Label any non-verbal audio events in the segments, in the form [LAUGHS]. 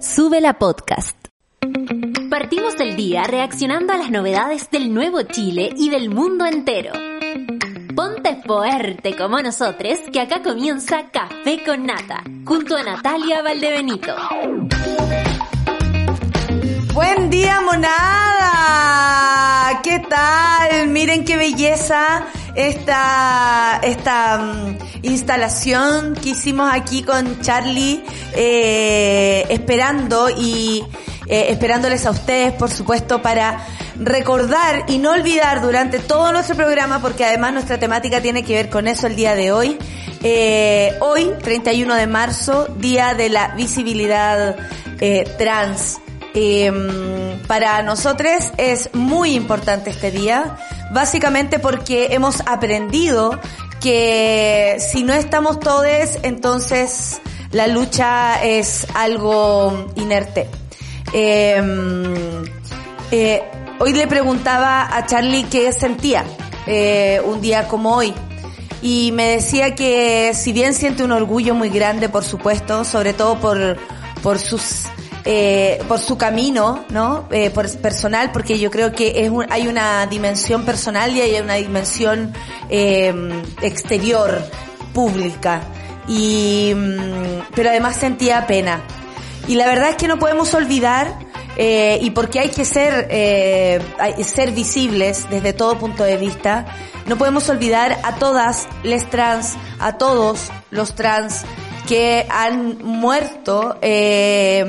Sube la podcast. Partimos el día reaccionando a las novedades del nuevo Chile y del mundo entero. Ponte fuerte como nosotros, que acá comienza Café con Nata, junto a Natalia Valdebenito. Buen día, monada. ¿Qué tal? Miren qué belleza esta, esta mm, instalación que hicimos aquí con Charlie, eh, esperando y eh, esperándoles a ustedes, por supuesto, para recordar y no olvidar durante todo nuestro programa, porque además nuestra temática tiene que ver con eso el día de hoy. Eh, hoy, 31 de marzo, Día de la Visibilidad Trans. Em, para nosotros es muy importante este día, básicamente porque hemos aprendido que si no estamos todos, entonces la lucha es algo inerte. Em, eh, hoy le preguntaba a Charlie qué sentía eh, un día como hoy. Y me decía que si bien siente un orgullo muy grande, por supuesto, sobre todo por, por sus eh, por su camino, ¿no? Eh, por personal, porque yo creo que es hay una dimensión personal y hay una dimensión eh, exterior, pública. Y, mm, pero además sentía pena. Y la verdad es que no podemos olvidar, eh, y porque hay que ser, eh, ser visibles desde todo punto de vista, no podemos olvidar a todas les trans, a todos los trans, que han muerto eh,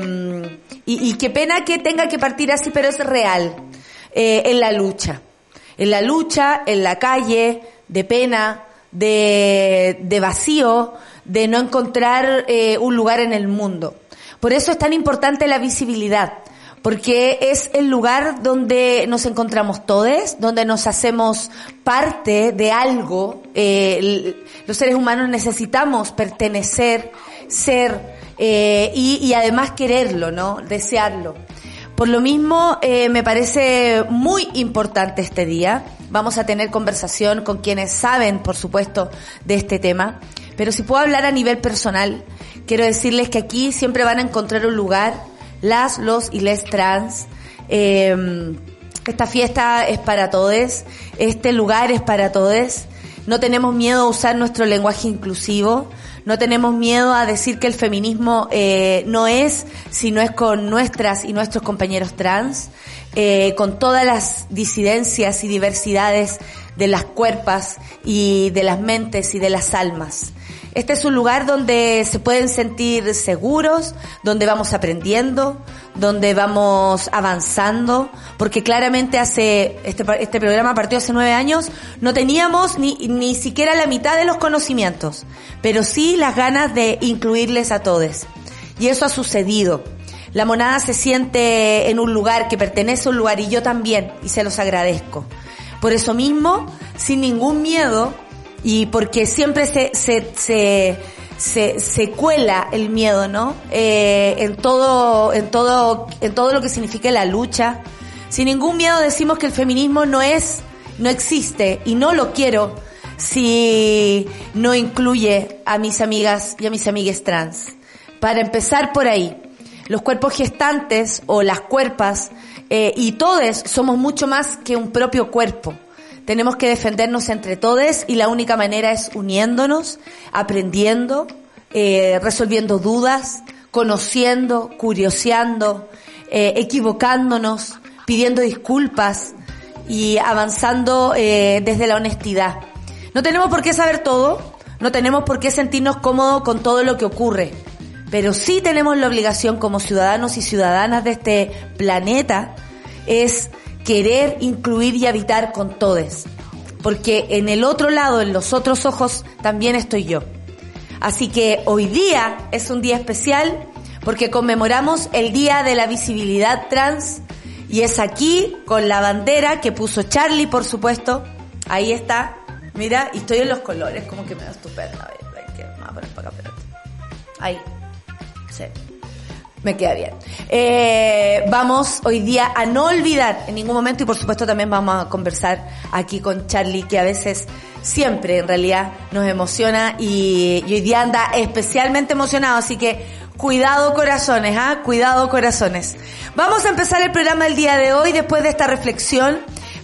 y, y, qué pena que tenga que partir así, pero es real eh, en la lucha, en la lucha, en la calle, de pena, de, de vacío, de no encontrar eh, un lugar en el mundo. Por eso es tan importante la visibilidad porque es el lugar donde nos encontramos todos, donde nos hacemos parte de algo. Eh, los seres humanos necesitamos pertenecer, ser eh, y, además quererlo, ¿no? Desearlo. Por lo mismo, eh, me parece muy importante este día. Vamos a tener conversación con quienes saben, por supuesto, de este tema. Pero si puedo hablar a nivel personal, quiero decirles que aquí siempre van a encontrar un lugar las, los y les trans. Eh, esta fiesta es para todos, este lugar es para todos. No tenemos miedo a usar nuestro lenguaje inclusivo, no tenemos miedo a decir que el feminismo eh, no es si no es con nuestras y nuestros compañeros trans, eh, con todas las disidencias y diversidades de las cuerpas y de las mentes y de las almas. Este es un lugar donde se pueden sentir seguros, donde vamos aprendiendo, donde vamos avanzando, porque claramente hace, este, este programa partió hace nueve años, no teníamos ni, ni siquiera la mitad de los conocimientos, pero sí las ganas de incluirles a todos. Y eso ha sucedido. La monada se siente en un lugar que pertenece a un lugar y yo también, y se los agradezco. Por eso mismo, sin ningún miedo, y porque siempre se, se, se, se, se cuela el miedo, ¿no? Eh, en todo, en todo, en todo lo que significa la lucha. Sin ningún miedo decimos que el feminismo no es, no existe y no lo quiero si no incluye a mis amigas y a mis amigues trans. Para empezar por ahí, los cuerpos gestantes o las cuerpas eh, y todos somos mucho más que un propio cuerpo. Tenemos que defendernos entre todos y la única manera es uniéndonos, aprendiendo, eh, resolviendo dudas, conociendo, curioseando, eh, equivocándonos, pidiendo disculpas y avanzando eh, desde la honestidad. No tenemos por qué saber todo, no tenemos por qué sentirnos cómodos con todo lo que ocurre, pero sí tenemos la obligación como ciudadanos y ciudadanas de este planeta es querer incluir y habitar con todos. Porque en el otro lado, en los otros ojos, también estoy yo. Así que hoy día es un día especial porque conmemoramos el Día de la Visibilidad Trans y es aquí con la bandera que puso Charlie, por supuesto. Ahí está. Mira, y estoy en los colores, como que me da estupenda. A ver, que a poner para acá, Ahí. Sí me queda bien. Eh, vamos hoy día a no olvidar en ningún momento y por supuesto también vamos a conversar aquí con Charlie que a veces siempre en realidad nos emociona y, hoy día anda especialmente emocionado así que Cuidado corazones, ¿ah? Cuidado corazones. Vamos a empezar el programa el día de hoy después de esta reflexión.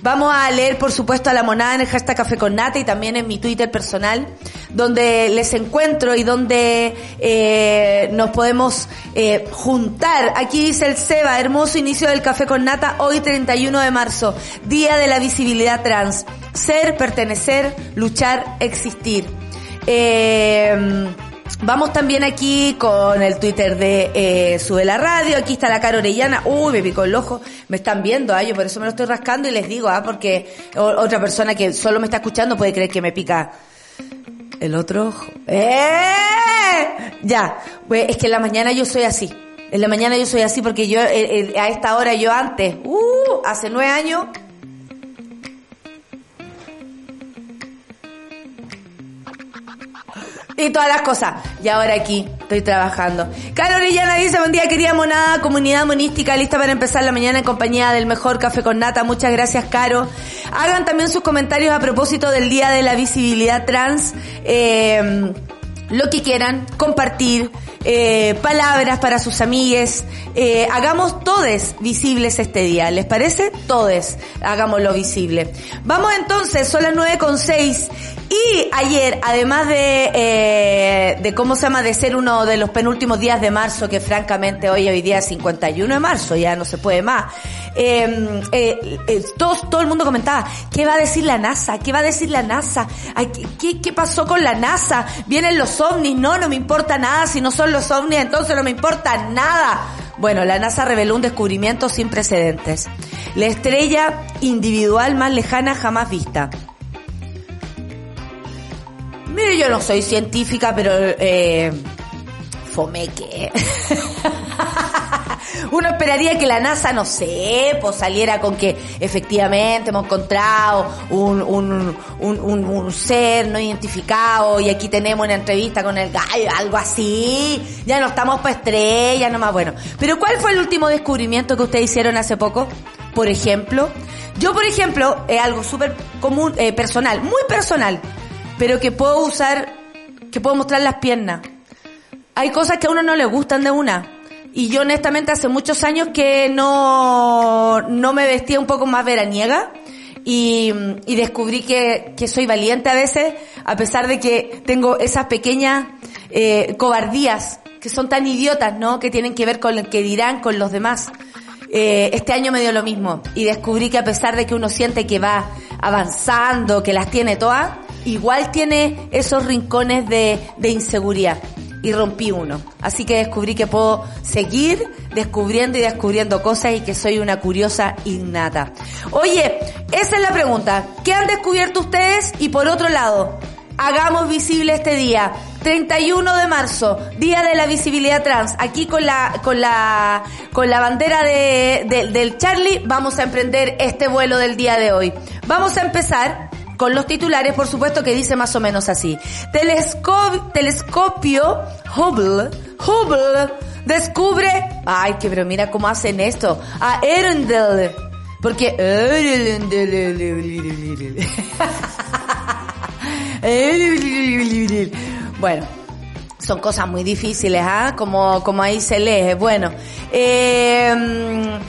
Vamos a leer, por supuesto, a la monada en el hashtag Café con Nata y también en mi Twitter personal, donde les encuentro y donde eh, nos podemos eh, juntar. Aquí dice el Seba, hermoso inicio del Café con Nata, hoy 31 de marzo, Día de la Visibilidad Trans. Ser, pertenecer, luchar, existir. Eh, Vamos también aquí con el Twitter de eh, Sube la Radio. Aquí está la cara orellana. Uy, me picó el ojo. Me están viendo, ah, yo por eso me lo estoy rascando y les digo, ah, porque otra persona que solo me está escuchando puede creer que me pica el otro ojo. ¡Eh! Ya. Pues es que en la mañana yo soy así. En la mañana yo soy así porque yo, eh, eh, a esta hora yo antes, uh, hace nueve años, y todas las cosas. Y ahora aquí estoy trabajando. Caro Orellana dice, buen día querida monada, comunidad monística, lista para empezar la mañana en compañía del mejor café con nata. Muchas gracias, Caro. Hagan también sus comentarios a propósito del Día de la Visibilidad Trans. Eh, lo que quieran, compartir, eh, palabras para sus amigues. Eh, hagamos todes visibles este día, ¿les parece? Todes, hagámoslo visible. Vamos entonces, son las nueve con seis y ayer, además de, eh, de cómo se llama, de ser uno de los penúltimos días de marzo, que francamente hoy, hoy día es 51 de marzo, ya no se puede más, em, todo, todo el mundo comentaba, ¿qué va a decir la NASA? ¿Qué va a decir la NASA? ¿qué, ¿Qué pasó con la NASA? Vienen los ovnis, no, no me importa nada, si no son los ovnis, entonces no me importa nada. Bueno, la NASA reveló un descubrimiento sin precedentes. La estrella individual más lejana jamás vista. Mire, yo no soy científica, pero eh, fomeque. [LAUGHS] Uno esperaría que la NASA, no sé, pues saliera con que efectivamente hemos encontrado un, un, un, un, ser no identificado y aquí tenemos una entrevista con el gallo, algo así. Ya no estamos para estrellas, nomás bueno. Pero ¿cuál fue el último descubrimiento que ustedes hicieron hace poco? Por ejemplo, yo por ejemplo, es algo súper común, eh, personal, muy personal pero que puedo usar, que puedo mostrar las piernas. Hay cosas que a uno no le gustan de una. Y yo honestamente hace muchos años que no, no me vestía un poco más veraniega. Y, y descubrí que, que soy valiente a veces, a pesar de que tengo esas pequeñas eh, cobardías que son tan idiotas, ¿no? Que tienen que ver con lo que dirán con los demás. Eh, este año me dio lo mismo y descubrí que a pesar de que uno siente que va avanzando, que las tiene todas, igual tiene esos rincones de, de inseguridad y rompí uno. Así que descubrí que puedo seguir descubriendo y descubriendo cosas y que soy una curiosa innata. Oye, esa es la pregunta. ¿Qué han descubierto ustedes? Y por otro lado, hagamos visible este día. 31 de marzo, Día de la Visibilidad Trans. Aquí con la, con la, con la bandera de, del Charlie vamos a emprender este vuelo del día de hoy. Vamos a empezar con los titulares, por supuesto, que dice más o menos así. telescopio Hubble, Hubble descubre, ay, que pero mira cómo hacen esto, a Erendel, porque [LAUGHS] bueno, son cosas muy difíciles, ¿ah? Como, como ahí se lee. Bueno, eh,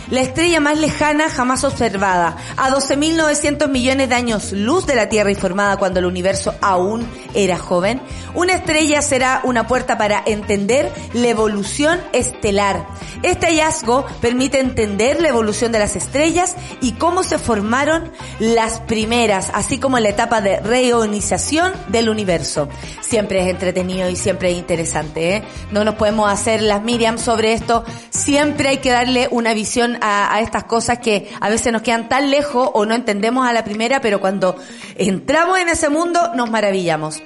la estrella más lejana jamás observada, a 12.900 millones de años luz de la Tierra y formada cuando el universo aún era joven, una estrella será una puerta para entender la evolución estelar. Este hallazgo permite entender la evolución de las estrellas y cómo se formaron las primeras, así como la etapa de reionización del universo. Siempre es entretenido y siempre es interesante, ¿eh? No nos podemos hacer las Miriam sobre esto. Siempre hay que darle una visión a, a estas cosas que a veces nos quedan tan lejos o no entendemos a la primera, pero cuando entramos en ese mundo nos maravillamos.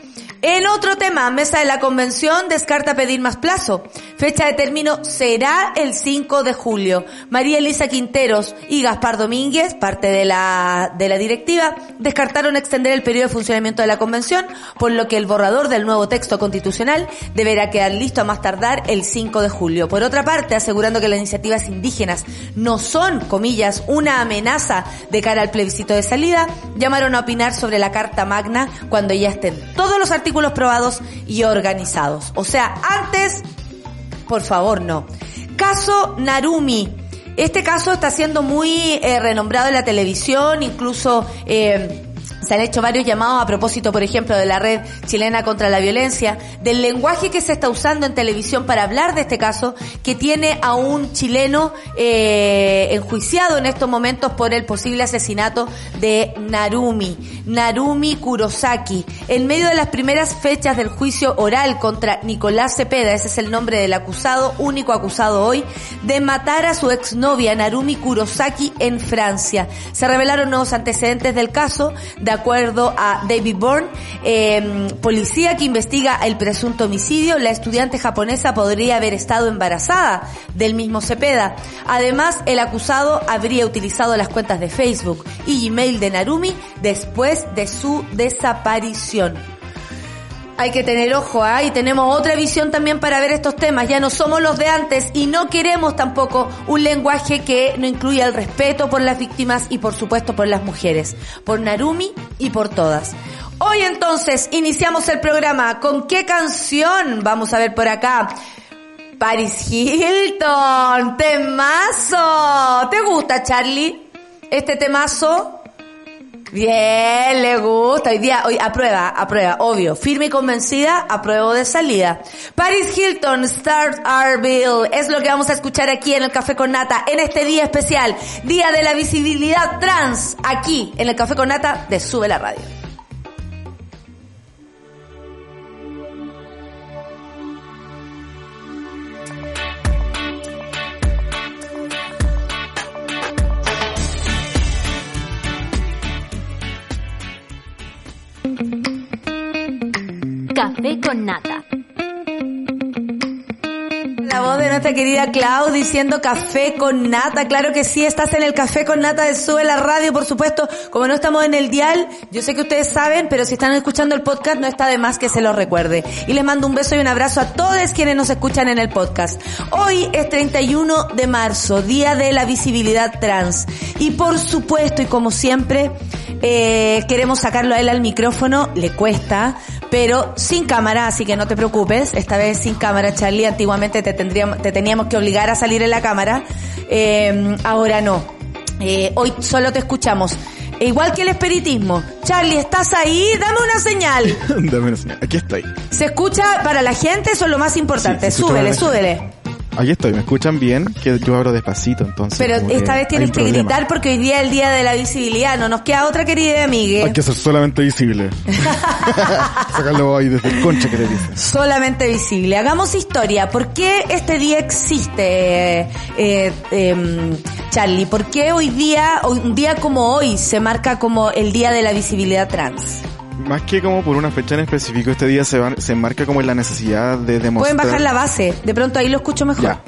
En otro tema, mesa de la convención descarta pedir más plazo. Fecha de término será el 5 de julio. María Elisa Quinteros y Gaspar Domínguez, parte de la, de la directiva, descartaron extender el periodo de funcionamiento de la convención, por lo que el borrador del nuevo texto constitucional deberá quedar listo a más tardar el 5 de julio. Por otra parte, asegurando que las iniciativas indígenas no son, comillas, una amenaza de cara al plebiscito de salida, llamaron a opinar sobre la Carta Magna cuando ya estén todos los artículos probados y organizados. O sea, antes Por favor, no. Caso Narumi. Este caso está siendo muy eh, renombrado en la televisión, incluso eh, se han hecho varios llamados a propósito, por ejemplo, de la red chilena contra la violencia, del lenguaje que se está usando en televisión para hablar de este caso, que tiene a un chileno eh, enjuiciado en estos momentos por el posible asesinato de Narumi, Narumi Kurosaki. En medio de las primeras fechas del juicio oral contra Nicolás Cepeda, ese es el nombre del acusado, único acusado hoy, de matar a su exnovia Narumi Kurosaki en Francia. Se revelaron nuevos antecedentes del caso, de acuerdo a David Bourne, eh, policía que investiga el presunto homicidio, la estudiante japonesa podría haber estado embarazada del mismo Cepeda. Además, el acusado habría utilizado las cuentas de Facebook y Gmail de Narumi después de su desaparición. Hay que tener ojo, ¿ah? Y tenemos otra visión también para ver estos temas. Ya no somos los de antes y no queremos tampoco un lenguaje que no incluya el respeto por las víctimas y por supuesto por las mujeres. Por Narumi y por todas. Hoy entonces iniciamos el programa. ¿Con qué canción? Vamos a ver por acá. Paris Hilton, temazo. ¿Te gusta, Charlie? Este temazo. Bien, le gusta. Hoy día, hoy aprueba, aprueba, obvio. Firme y convencida, apruebo de salida. Paris Hilton, Start Our Bill. Es lo que vamos a escuchar aquí en el Café con Nata en este día especial. Día de la visibilidad trans. Aquí en el Café con Nata de Sube la Radio. Café con nata. La voz de nuestra querida Clau diciendo café con nata. Claro que sí, estás en el café con nata de Sube la Radio, por supuesto. Como no estamos en el dial, yo sé que ustedes saben, pero si están escuchando el podcast no está de más que se lo recuerde. Y les mando un beso y un abrazo a todos quienes nos escuchan en el podcast. Hoy es 31 de marzo, Día de la Visibilidad Trans. Y por supuesto, y como siempre, eh, queremos sacarlo a él al micrófono, le cuesta, pero sin cámara, así que no te preocupes. Esta vez sin cámara, Charlie. Antiguamente te, tendríamos, te teníamos que obligar a salir en la cámara. Eh, ahora no. Eh, hoy solo te escuchamos. E igual que el espiritismo. Charlie, ¿estás ahí? Dame una señal. [LAUGHS] Dame una señal. Aquí estoy. ¿Se escucha para la gente? Eso es lo más importante. Sí, súbele, súbele. Aquí estoy. ¿Me escuchan bien? Que yo abro despacito, entonces. Pero esta vez tienes que problema. gritar porque hoy día es el día de la visibilidad. No nos queda otra querida amiga. Hay que ser solamente visible. [LAUGHS] Sacarlo ahí desde el concha que te dicen. solamente visible. Hagamos historia. ¿Por qué este día existe, eh, eh, em, Charlie? ¿Por qué hoy día, un día como hoy, se marca como el Día de la Visibilidad Trans? Más que como por una fecha en específico, este día se, va- se marca como en la necesidad de demostrar... Pueden bajar la base. De pronto ahí lo escucho mejor. Ya.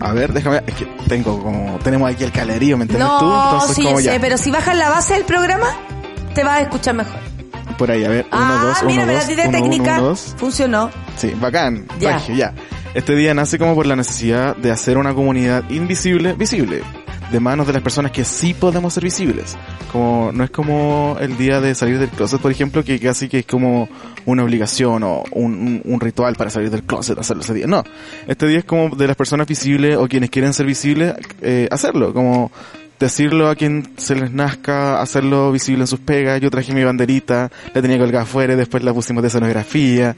A ver, déjame... Es que tengo como... Tenemos aquí el calerío, ¿me entiendes No, tú? Entonces sí, como sé, ya. pero si bajas la base del programa, te vas a escuchar mejor. Por ahí, a ver. Uno, ah, dos, mira, uno, dos, uno, técnica. uno, dos. Funcionó. Sí, bacán. Ya. Ya. Este día nace como por la necesidad de hacer una comunidad invisible, visible, de manos de las personas que sí podemos ser visibles. Como, no es como el día de salir del closet, por ejemplo, que casi que es como una obligación o un, un- ritual para salir del closet, hacerlo ese día. No. Este día es como de las personas visibles o quienes quieren ser visibles, eh, hacerlo. Como, decirlo a quien se les nazca, hacerlo visible en sus pegas. Yo traje mi banderita, la tenía colgada afuera después la pusimos de escenografía.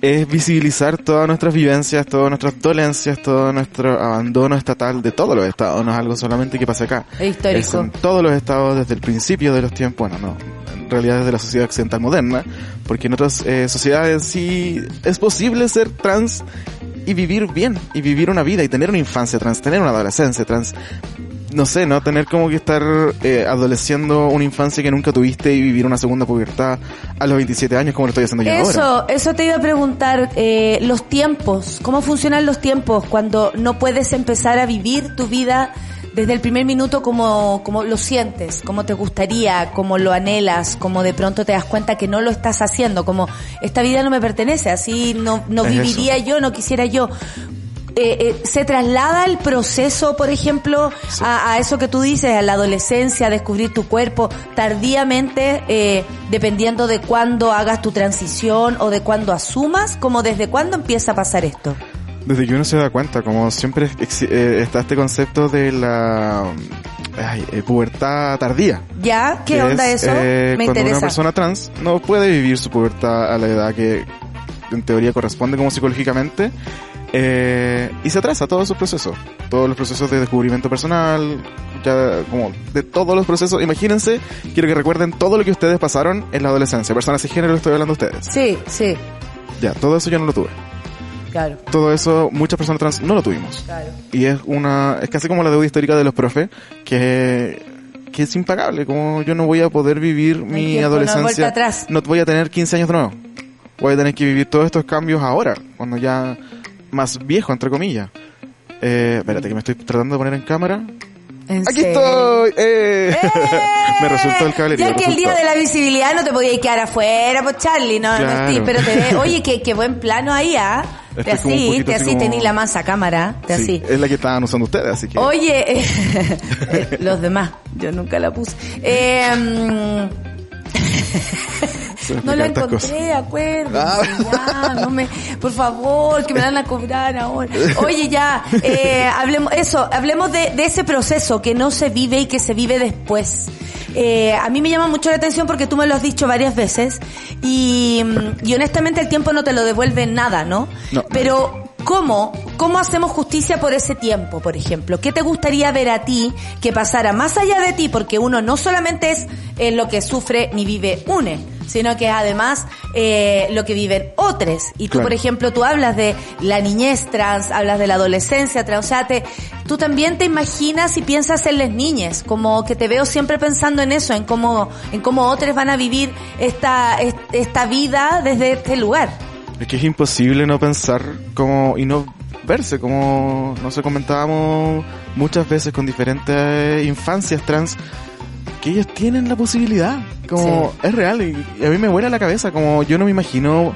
Es visibilizar todas nuestras vivencias, todas nuestras dolencias, todo nuestro abandono estatal de todos los estados. No es algo solamente que pase acá. Es histórico. Es en todos los estados desde el principio de los tiempos. Bueno, no. En realidad desde la sociedad occidental moderna. Porque en otras eh, sociedades sí es posible ser trans y vivir bien. Y vivir una vida y tener una infancia trans, tener una adolescencia trans no sé, ¿no? Tener como que estar eh, adoleciendo una infancia que nunca tuviste y vivir una segunda pubertad a los 27 años como lo estoy haciendo yo ahora. Eso, eso te iba a preguntar, eh, los tiempos, ¿cómo funcionan los tiempos cuando no puedes empezar a vivir tu vida desde el primer minuto como, como lo sientes, como te gustaría, como lo anhelas, como de pronto te das cuenta que no lo estás haciendo, como esta vida no me pertenece, así no, no Es viviría yo, no quisiera yo. Eh, eh, se traslada el proceso, por ejemplo, a, a eso que tú dices, a la adolescencia, a descubrir tu cuerpo, tardíamente, eh, dependiendo de cuándo hagas tu transición o de cuándo asumas, como desde cuándo empieza a pasar esto. Desde que uno se da cuenta, como siempre eh, está este concepto de la ay, eh, pubertad tardía. ¿Ya? ¿Qué onda es, eso? eh, Me cuando interesa. una persona trans no puede vivir su pubertad a la edad que en teoría corresponde como psicológicamente eh, y se atrasa todo su proceso, todos los procesos de descubrimiento personal, ya como de todos los procesos. Imagínense, quiero que recuerden todo lo que ustedes pasaron en la adolescencia, personas de género, estoy hablando de ustedes. Sí, sí, Ya, todo eso yo no lo tuve. claro, Todo eso, muchas personas trans no lo tuvimos. claro. Y es una, es casi como la deuda histórica de los profes, que, que es impagable, como yo no voy a poder vivir mi no adolescencia. atrás. No voy a tener 15 años de nuevo. Voy a tener que vivir todos estos cambios ahora, cuando ya más viejo, entre comillas. Eh, espérate que me estoy tratando de poner en cámara. ¿En ¡Aquí serio? estoy! ¡Eh! ¡Eh! me resultó el cablerío. Ya que el día de la visibilidad no te podías quedar afuera, pues Charlie, no, no estoy, pero te ve, oye, qué, qué buen plano ahí, ¿ah? Te como un así, te así como- tení la masa cámara, te Sí, así. es la que estaban usando ustedes, así que... Oye, eh, [LAUGHS] los demás, yo nunca la puse. Eh, mm, [LAUGHS] no la encontré, acuérdense, Ah. ya, no me, por favor, que me van a cobrar ahora. Oye, ya, eh, hablemos, eso, hablemos de, de ese proceso que no se vive y que se vive después. Eh, a mí me llama mucho la atención porque tú me lo has dicho varias veces y, y honestamente el tiempo no te lo devuelve nada, ¿no? No. Pero, ¿cómo? ¿Cómo hacemos justicia por ese tiempo, por ejemplo? ¿Qué te gustaría ver a ti que pasara más allá de ti? Porque uno no solamente es eh, lo que sufre ni vive une, sino que es además eh, lo que viven otros. Y tú, Claro. por ejemplo, tú hablas de la niñez trans, hablas de la adolescencia trans, o sea, te- tú también te imaginas y piensas en las niñas, como que te veo siempre pensando en eso, en cómo, en cómo otros van a vivir esta, est- esta vida desde este lugar. Es que es imposible no pensar como y no verse como no sé comentábamos muchas veces con diferentes infancias trans que ellos tienen la posibilidad como es real y, a mí me vuela la cabeza como yo no me imagino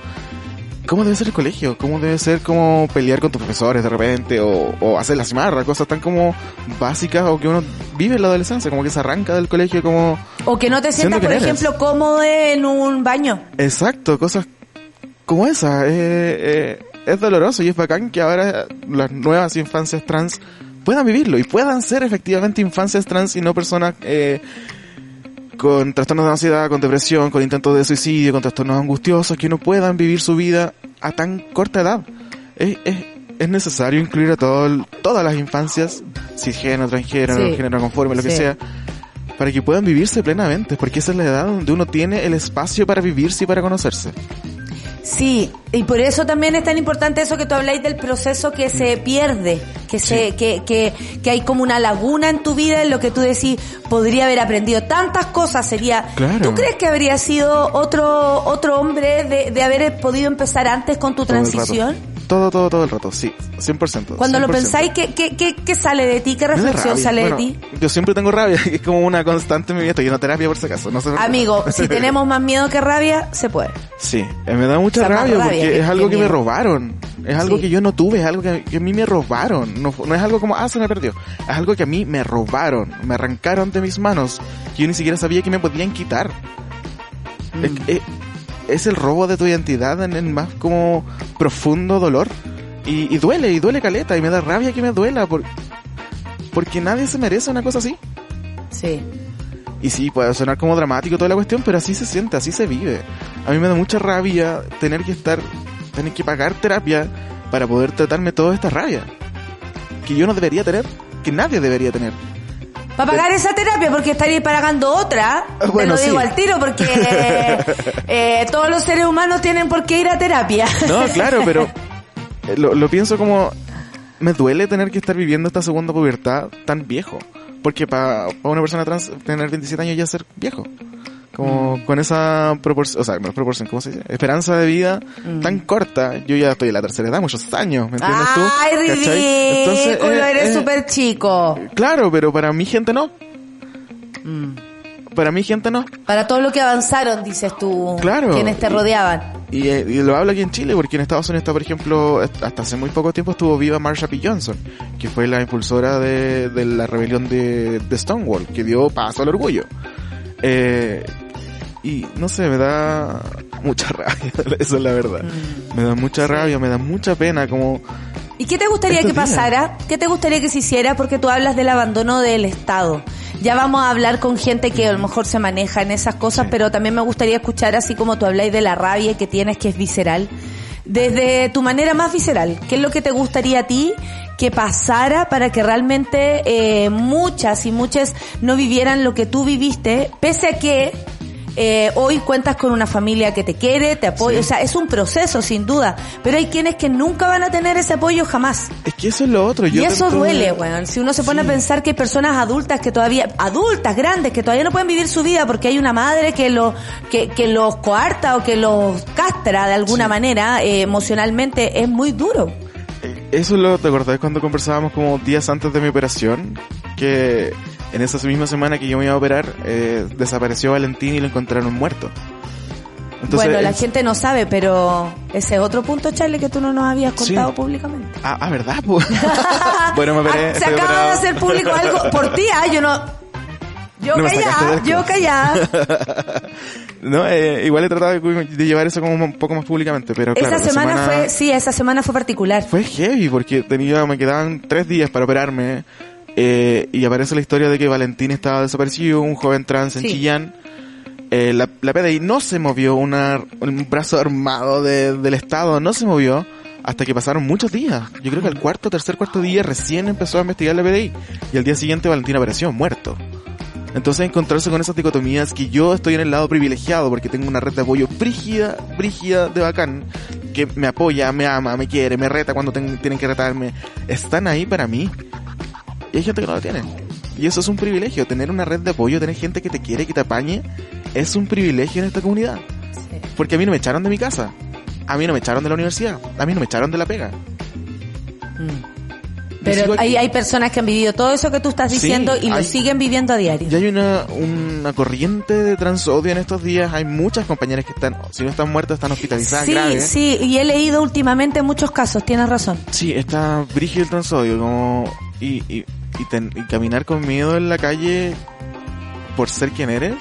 cómo debe ser el colegio cómo debe ser como pelear con tus profesores de repente o, o hacer la cimarra cosas tan como básicas o que uno vive en la adolescencia como que se arranca del colegio como O que no te sientas, por eres. ejemplo, cómodo en un baño. Exacto, cosas como esa. Eh, eh, es doloroso y es bacán que ahora las nuevas infancias trans puedan vivirlo y puedan ser efectivamente infancias trans y no personas eh, con trastornos de ansiedad, con depresión, con intentos de suicidio, con trastornos angustiosos, que no puedan vivir su vida a tan corta edad. Es, es, es necesario incluir a todo todas las infancias, cisgénero, transgénero, Sí. género conforme, lo que sea, para que puedan vivirse plenamente, porque esa es la edad donde uno tiene el espacio para vivirse y para conocerse. Sí, y por eso también es tan importante eso que tú habláis del proceso que se pierde, que se, que, que, que hay como una laguna en tu vida en lo que tú decís, podría haber aprendido tantas cosas, sería, Claro. ¿tú crees que habría sido otro, otro hombre de, de haber podido empezar antes con tu Todo transición? Todo, todo, todo el rato, sí, 100%. Cuando lo 100%. pensáis, ¿qué, qué, qué, qué sale de ti? ¿Qué reflexión sale Bueno, de ti? Yo siempre tengo rabia, [LAUGHS] es como una constante en mi vida. Estoy en terapia por si acaso. No sé. Amigo, [LAUGHS] si tenemos más miedo que rabia, se puede. Sí, eh, me da mucha rabia, rabia porque que- es algo que que me robaron. Es algo Sí. que yo no tuve, es algo que, que a mí me robaron. No, no es algo como, ah, se me perdió. Es algo que a mí me robaron, me arrancaron de mis manos. Que yo ni siquiera sabía que me podían quitar. Mm. Es, es- es el robo de tu identidad en el más como profundo dolor. Y, y duele, y duele caleta, y me da rabia que me duela, por, porque nadie se merece una cosa así. Sí. Y sí, puede sonar como dramático toda la cuestión, pero así se siente, así se vive. A mí me da mucha rabia tener que estar, tener que pagar terapia para poder tratarme toda esta rabia. Que yo no debería tener, que nadie debería tener. Para pagar esa terapia, porque estaría pagando otra. Te Bueno, lo digo sí. al tiro, porque [LAUGHS] eh, todos los seres humanos tienen por qué ir a terapia. No, [LAUGHS] claro, pero eh, lo, lo pienso como, me duele tener que estar viviendo esta segunda pubertad tan viejo. Porque para una persona trans tener 27 años ya es ser viejo. Como Mm. con esa proporción, o sea, no proporción, ¿cómo se dice? Esperanza de vida Mm. tan corta. Yo ya estoy en la tercera edad, muchos años, ¿me entiendes tú? Ay, ridículo, eh, eres eh, súper chico. Claro, pero para mi gente no. Mm. Para mi gente no. Para todo lo que avanzaron, dices tú, Claro. quienes te rodeaban. Y, eh, y lo hablo aquí en Chile, porque en Estados Unidos está, por ejemplo, hasta hace muy poco tiempo estuvo viva Marsha P. Johnson, que fue la impulsora de, de la rebelión de, de Stonewall, que dio paso al orgullo. Eh, y no sé, me da mucha [LAUGHS] rabia, eso es la verdad. Me da mucha rabia, me da mucha pena, como ¿Y qué te gustaría que días. pasara? ¿Qué te gustaría que se hiciera? Porque tú hablas del abandono del Estado. Ya vamos a hablar con gente que a lo mejor se maneja en esas cosas, pero también me gustaría escuchar, así como tú habláis de la rabia que tienes, que es visceral, desde tu manera más visceral. ¿Qué es lo que te gustaría a ti que pasara para que realmente eh, muchas y muchas no vivieran lo que tú viviste, pese a que eh, hoy cuentas con una familia que te quiere, te apoya, Sí. o sea, es un proceso sin duda, pero hay quienes que nunca van a tener ese apoyo jamás. Es que eso es lo otro. Y Yo eso dentro duele, weón. Si uno se pone Sí. a pensar que hay personas adultas que todavía, adultas, grandes, que todavía no pueden vivir su vida porque hay una madre que, lo, que, que los coarta o que los castra de alguna Sí. manera eh, emocionalmente, es muy duro. Eso lo, ¿te acordás cuando conversábamos como días antes de mi operación? Que en esa misma semana que yo me iba a operar, eh, desapareció Valentín y lo encontraron muerto. Entonces, bueno, la es- gente no sabe, pero ese es otro punto, Charlie, que tú no nos habías Sí. contado públicamente. Ah, ah, ¿verdad? [LAUGHS] bueno, me operé. Ah, Se acaba de hacer público algo por ti, ah, yo no... Yo No del yo callada. [LAUGHS] No, eh, igual he tratado de, de llevar eso como un poco más públicamente, pero claro, esa semana, fue, sí, esa semana fue particular. Fue heavy porque tenía, me quedaban tres días para operarme eh, y aparece la historia de que Valentín estaba desaparecido, un joven trans en Sí. Chillán. Eh, la, la PDI no se movió, una, un brazo armado de- del Estado no se movió hasta que pasaron muchos días. Yo creo que el cuarto, tercer, cuarto día recién empezó a investigar la PDI y al día siguiente Valentín apareció muerto. Entonces encontrarse con esas dicotomías que yo estoy en el lado privilegiado porque tengo una red de apoyo brígida, brígida de bacán, que me apoya, me ama, me quiere, me reta cuando ten- tienen que retarme, están ahí para mí. Y hay gente que no lo tiene. Y eso es un privilegio, tener una red de apoyo, tener gente que te quiere, que te apañe, es un privilegio en esta comunidad. Porque a mí no me echaron de mi casa, a mí no me echaron de la universidad, a mí no me echaron de la pega. Yo Pero hay, hay personas que han vivido todo eso que tú estás Sí, diciendo y lo hay- siguen viviendo a diario. Y hay una, una corriente de transodio en estos días. Hay muchas compañeras que están, si no están muertas, están hospitalizadas Sí, graves. sí, y he leído últimamente muchos casos, tienes razón. Sí, está brígido el transodio, como, y, y, y, ten- y caminar con miedo en la calle por ser quien eres,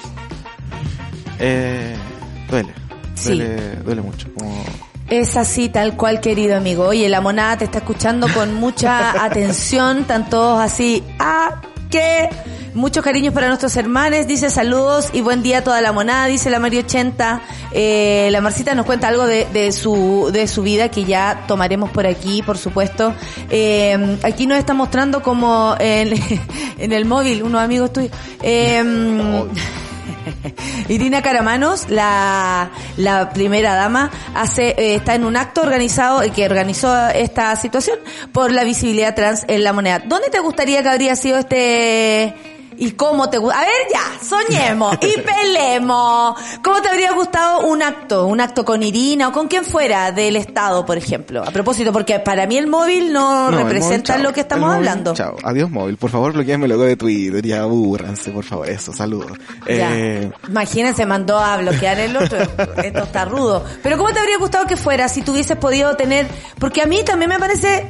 eh, duele. Sí. Duele, duele mucho. Como, Es así, tal cual, querido amigo. Oye, la monada te está escuchando con mucha [LAUGHS] atención, están todos así, ah, que muchos cariños para nuestros hermanos, dice saludos y buen día a toda la monada, dice la Mario 80. Eh, la Marcita nos cuenta algo de, de su de su vida que ya tomaremos por aquí, por supuesto. Eh, aquí nos está mostrando como en, [LAUGHS] en el móvil, unos amigos tuyos. Eh, [LAUGHS] Irina Caramanos, la, la primera dama, hace, eh, está en un acto organizado, eh, que organizó esta situación por la visibilidad trans en la moneda. ¿Dónde te gustaría que habría sido este, y cómo te gu- A ver ya, soñemos [LAUGHS] y pelemos. ¿Cómo te habría gustado un acto? Un acto con Irina o con quien fuera del Estado, por ejemplo. A propósito, porque para mí el móvil no, representa móvil, lo que estamos El móvil, hablando. Chao, adiós móvil. Por favor, bloqueame luego de Twitter y aburranse, por favor. Eso, saludos. Ya. Eh, Imagínense, mandó a bloquear el otro. [LAUGHS] Esto está rudo. Pero ¿cómo te habría gustado que fuera si tú hubieses podido tener... Porque a mí también me parece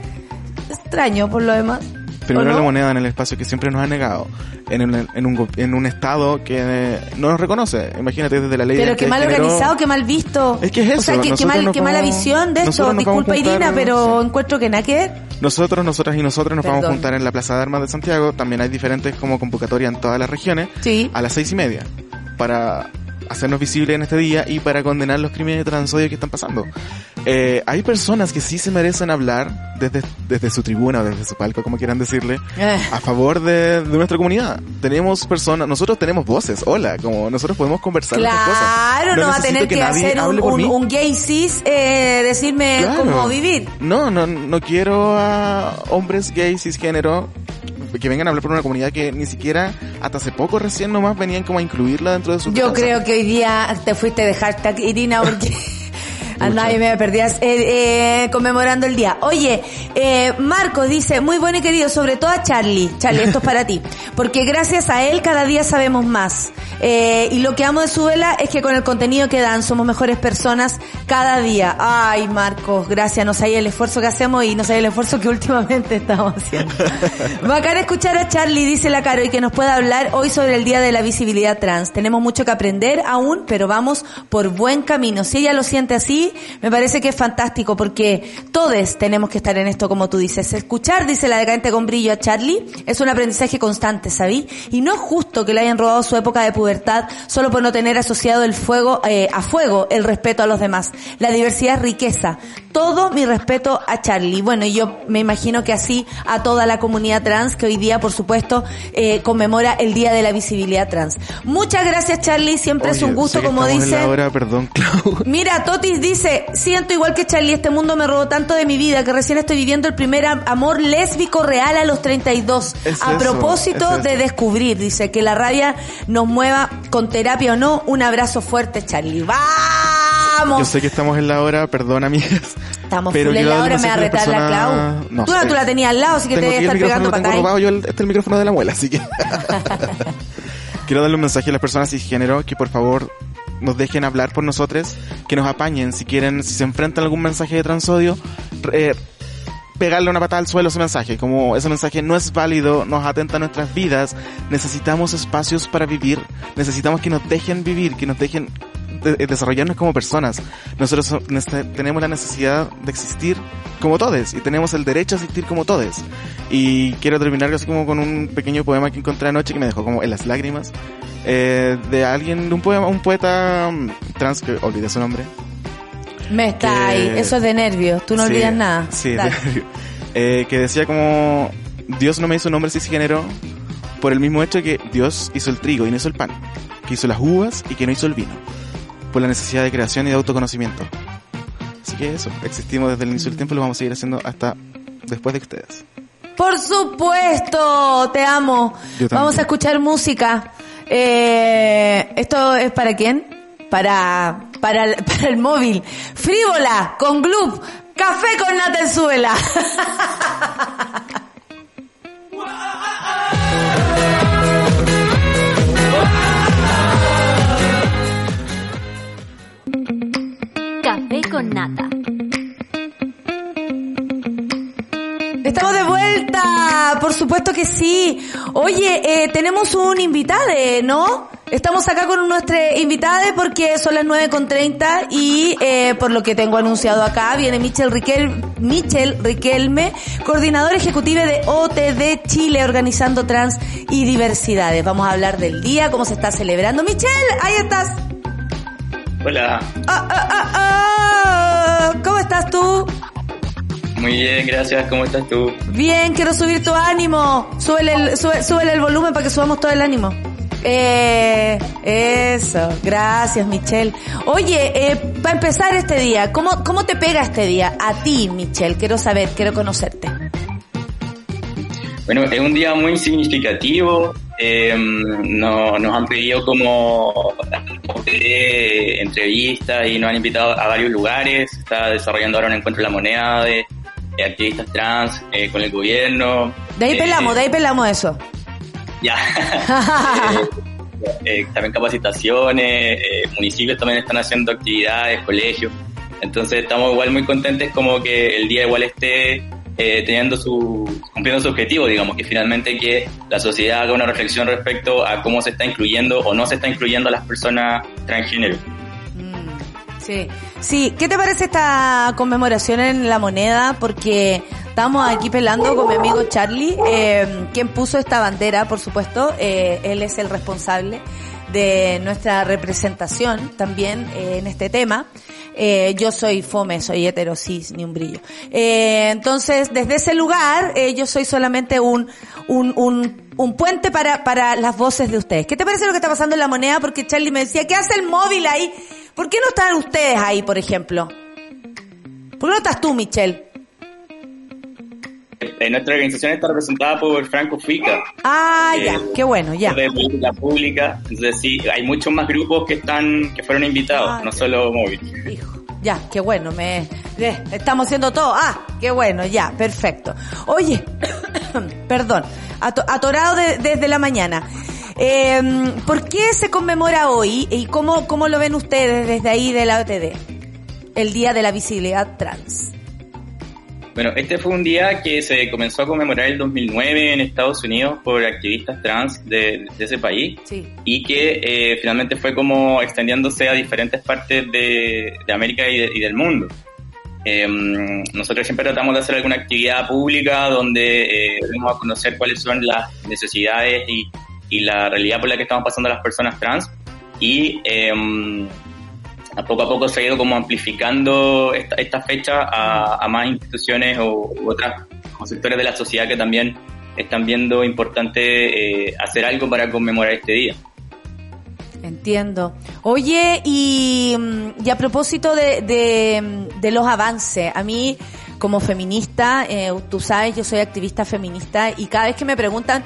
extraño por lo demás. Primero la moneda en el espacio que siempre nos ha negado. En, un- en, un, go- en un estado que eh, no nos reconoce. Imagínate desde la ley Pero qué mal organizado, qué mal visto. Es que es O sea, eso, que, qué, mal, qué mala visión de esto. Disculpa juntar, Irina, pero sí. encuentro que nada que ver. Nosotros, nosotras y nosotros nos vamos a juntar en la Plaza de Armas de Santiago. También hay diferentes como convocatoria en todas las regiones. Sí. A las seis y media. Para hacernos visibles en este día y para condenar los crímenes de transodio que están pasando. Eh, hay personas que sí se merecen hablar desde, desde su tribuna o desde su palco, como quieran decirle, Eh. a favor de, de nuestra comunidad. Tenemos personas, nosotros tenemos voces, hola, como nosotros podemos conversar nuestras cosas. Claro, no, va a tener que, hacer un, un, gay cis, eh, decirme Claro. cómo vivir. No, no, no quiero a hombres gays cisgénero que vengan a hablar por una comunidad que ni siquiera hasta hace poco recién nomás venían como a incluirla dentro de su Yo casa. creo que hoy día te fuiste de hashtag Irina porque [LAUGHS] a nadie me perdías eh, eh, conmemorando el día. Oye, eh, Marco dice, muy bueno y querido, sobre todo a Charlie. Charlie, esto es para ti. [LAUGHS] Porque gracias a él cada día sabemos más. Eh, y lo que amo de su vela es que con el contenido que dan somos mejores personas cada día. Ay, Marcos, gracias. No sabía el esfuerzo que hacemos y no sabía el esfuerzo que [LAUGHS] últimamente estamos haciendo. [LAUGHS] Bacán escuchar a Charlie, dice la Caro, y que nos pueda hablar hoy sobre el Día de la Visibilidad Trans. Tenemos mucho que aprender aún, pero vamos por buen camino. Si ella lo siente así, Me parece que es fantástico porque todos tenemos que estar en esto, como tú dices. Escuchar, dice la decadente con brillo a Charlie, es un aprendizaje constante, ¿sabí? Y no es justo que le hayan robado su época de pubertad solo por no tener asociado el fuego, eh, a fuego el respeto a los demás. La diversidad es riqueza. Todo mi respeto a Charlie. Bueno, y yo me imagino que así a toda la comunidad trans que hoy día, por supuesto, eh, conmemora el Día de la Visibilidad Trans. Muchas gracias, Charlie. Siempre es un gusto, como dice. perdón, Clau. Mira, Totis dice, siento igual que Charlie, este mundo me robó tanto de mi vida que recién estoy viviendo el primer amor lésbico real a los 32. a propósito de descubrir, dice, que la rabia nos mueva con terapia o no. Un abrazo fuerte, Charlie. ¡Vamos! Yo sé que estamos en la hora, perdón, amigas. Estamos pero en la hora, me va a retar la Clau. No, tú, tú la tenías al lado, así que te a estar pegando. Yo este es el micrófono de la muela, así que... [LAUGHS] Quiero darle un mensaje a las personas cisgénero que por favor nos dejen hablar por nosotros, que nos apañen. Si quieren, si se enfrentan a algún mensaje de transodio, eh, pegarle una patada al suelo ese mensaje, como ese mensaje no es válido, nos atenta a nuestras vidas, necesitamos espacios para vivir, necesitamos que nos dejen vivir, que nos dejen desarrollarnos como personas. Nosotros tenemos la necesidad de existir como todos y tenemos el derecho a existir como todos. Y quiero terminar así como con un pequeño poema que encontré anoche que me dejó como en las lágrimas eh, de alguien, de un poema, un poeta mm, trans que olvidé su nombre. Me está ahí, eso es de nervios, tú no olvidas nada. Sí, eh, que decía como Dios no me hizo un hombre cisgénero por el mismo hecho que Dios hizo el trigo y no hizo el pan, que hizo las uvas y que no hizo el vino por la necesidad de creación y de autoconocimiento. Así que eso, existimos desde el inicio del tiempo y lo vamos a seguir haciendo hasta después de ustedes. Por supuesto, te amo. Vamos a escuchar música. Eh, ¿Esto es para quién? Para, para, el, [LAUGHS] para el móvil. Frívola, con Gloop, café con Natenzuela. [LAUGHS] con nata. Estamos de vuelta, por supuesto que sí. Oye, eh, tenemos un invitado, ¿no? Estamos acá con nuestro invitado porque son las 9.30 y eh, por lo que tengo anunciado acá viene Michel, Riquel, Michel Riquelme, coordinador ejecutivo de OTD Chile, organizando trans y diversidades. Vamos a hablar del día, cómo se está celebrando. Michel, ahí estás. Hola. Ah, ah, ah, ah, ¿Cómo estás tú? Muy bien, gracias. ¿Cómo estás tú? Bien, quiero subir tu ánimo. Súbele el, sube, el volumen para que subamos todo el ánimo. Eh, eso, gracias Michelle. Oye, eh, para empezar este día, ¿cómo, ¿cómo te pega este día? A ti, Michelle, quiero saber, quiero conocerte. Bueno, es un día muy significativo. Eh, no, nos han pedido como entrevistas y nos han invitado a varios lugares. está desarrollando ahora un encuentro en la moneda de, activistas trans eh, con el gobierno. De ahí pelamos, de ahí pelamos eso. Ya. [LAUGHS] Eh, también capacitaciones, municipios también están haciendo actividades, colegios. Entonces estamos igual muy contentes como que el día igual esté eh, teniendo su, cumpliendo su objetivo, digamos, que finalmente que la sociedad haga una reflexión respecto a cómo se está incluyendo o no se está incluyendo a las personas transgénero. Mm, sí, sí. ¿Qué te parece esta conmemoración en la moneda? Porque estamos aquí pelando con mi amigo Charlie, eh, quien puso esta bandera, por supuesto. Eh, él es el responsable de nuestra representación también eh, en este tema. Eh, yo soy fome, soy heterosis, ni un brillo. Eh, entonces, desde ese lugar, eh, yo soy solamente un, un, un, un puente para, para las voces de ustedes. ¿Qué te parece lo que está pasando en la moneda? Porque Charlie me decía, ¿qué hace el móvil ahí? ¿Por qué no están ustedes ahí, por ejemplo? ¿Por qué no estás tú, Michelle? Eh, nuestra organización está representada por Franco Fica. Ah, ya, eh, qué bueno, ya. De política pública. Entonces sí, hay muchos más grupos que están, que fueron invitados, ah, no solo móvil. Hijo, ya, qué bueno, me, estamos haciendo todo. Ah, qué bueno, ya, perfecto. Oye, [COUGHS] perdón, atorado desde la mañana. Eh, ¿Por qué se conmemora hoy y cómo, cómo lo ven ustedes desde ahí de la OTD? El Día de la Visibilidad Trans. Bueno, este fue un día que se comenzó a conmemorar el 2009 en Estados Unidos por activistas trans de, ese país y que eh, finalmente fue como extendiéndose a diferentes partes de, América y, del mundo. Em, nosotros siempre tratamos de hacer alguna actividad pública donde eh, vamos a conocer cuáles son las necesidades y, y, la realidad por la que estamos pasando las personas trans y em, poco a poco se ha ido como amplificando esta, fecha a, más instituciones o otras sectores de la sociedad que también están viendo importante eh, hacer algo para conmemorar este día. Entiendo. Oye, y, mm, a propósito de, de, los avances, a mí como feminista, eh, tú sabes, yo soy activista feminista y cada vez que me preguntan,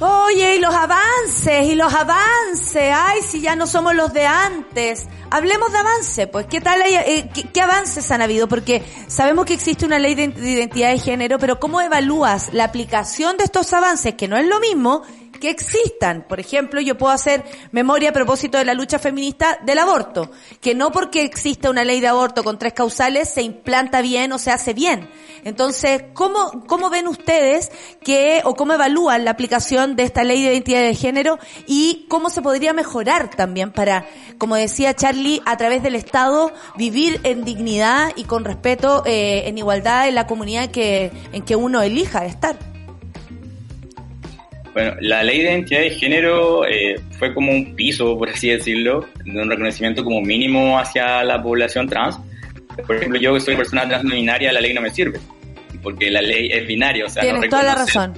Oye, y los avances, y los avances, ay, si ya no somos los de antes. Hablemos de avance, pues, ¿qué tal, eh, qué, avances han habido? Porque sabemos que existe una ley de identidad de género, pero ¿cómo evalúas la aplicación de estos avances, que no es lo mismo que existan. Por ejemplo, yo puedo hacer memoria a propósito de la lucha feminista del aborto, que no porque exista una ley de aborto con tres causales se implanta bien o se hace bien. Entonces, ¿cómo, cómo ven ustedes que, o cómo evalúan la aplicación de esta ley de identidad de género y cómo se podría mejorar también para, como decía Charlie, a través del Estado vivir en dignidad y con respeto, eh, en igualdad en la comunidad que, en que uno elija estar? Bueno, la ley de identidad de género eh, fue como un piso, por así decirlo, de un reconocimiento como mínimo hacia la población trans. Por ejemplo, yo que soy persona trans binaria, la ley no me sirve, porque la ley es binaria, o sea, Tienes toda la razón.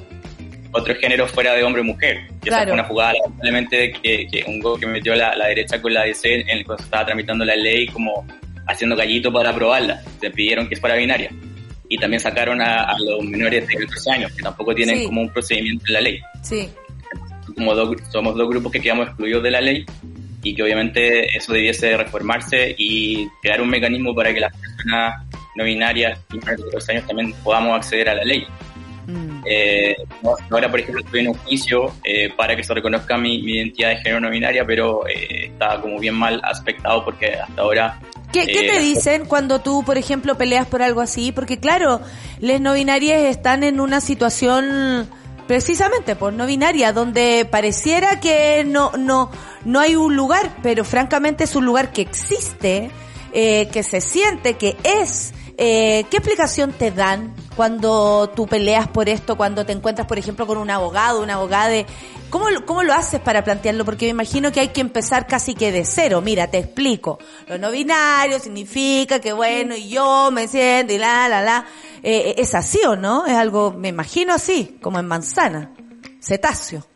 Otro género fuera de hombre o mujer. Que esa fue una jugada, lamentablemente, que, que un go que metió la, la, derecha con la DC en el que estaba tramitando la ley como haciendo gallito para aprobarla. Se pidieron que fuera binaria y también sacaron a, los menores de 13 años, que tampoco tienen como un procedimiento en la ley. Sí. Como somos dos grupos que quedamos excluidos de la ley y que obviamente eso debiese reformarse y crear un mecanismo para que las personas no binarias y menores de 13 años también podamos acceder a la ley. Mm. Eh, ahora, por ejemplo, estoy en un juicio eh, para que se reconozca mi, identidad de género no binaria, pero eh, está como bien mal aspectado porque hasta ahora ¿Qué, ¿Qué, te eh, dicen cuando tú, por ejemplo, peleas por algo así? Porque claro, les no binarias están en una situación precisamente por no binaria, donde pareciera que no, no, no hay un lugar, pero francamente es un lugar que existe, eh, que se siente, que es. Eh, ¿Qué explicación te dan cuando tú peleas por esto, cuando te encuentras, por ejemplo, con un abogado, una abogada de... ¿Cómo, ¿Cómo lo haces para plantearlo? Porque me imagino que hay que empezar casi que de cero. Mira, te explico. Lo no binario significa que, bueno, y yo me siento y la, la, la. Eh, ¿Es así o no? Es algo, me imagino así, como en manzana. Cetáceo.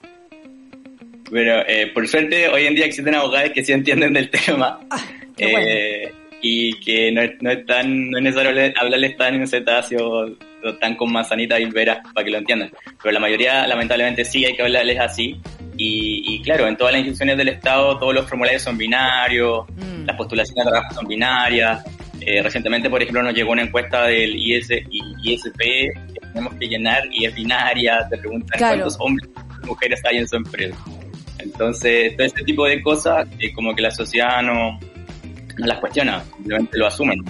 Bueno, eh, por suerte hoy en día existen abogados que sí entienden del [LAUGHS] tema. Ah, eh, y que no es, no es tan, no es necesario hablarles tan en cetáceo tan con manzanita y veras para que lo entiendan. Pero la mayoría, lamentablemente, sí hay que hablarles así. Y, claro, en todas las instituciones del Estado todos los formularios son binarios, mm. las postulaciones de trabajo son binarias. Eh, recientemente, por ejemplo, nos llegó una encuesta del IS, ISP que tenemos que llenar y es binaria, te preguntan cuántos hombres y mujeres hay en su empresa. Entonces, todo este tipo de cosas, eh, como que la sociedad no, no las cuestiona, simplemente lo asumen.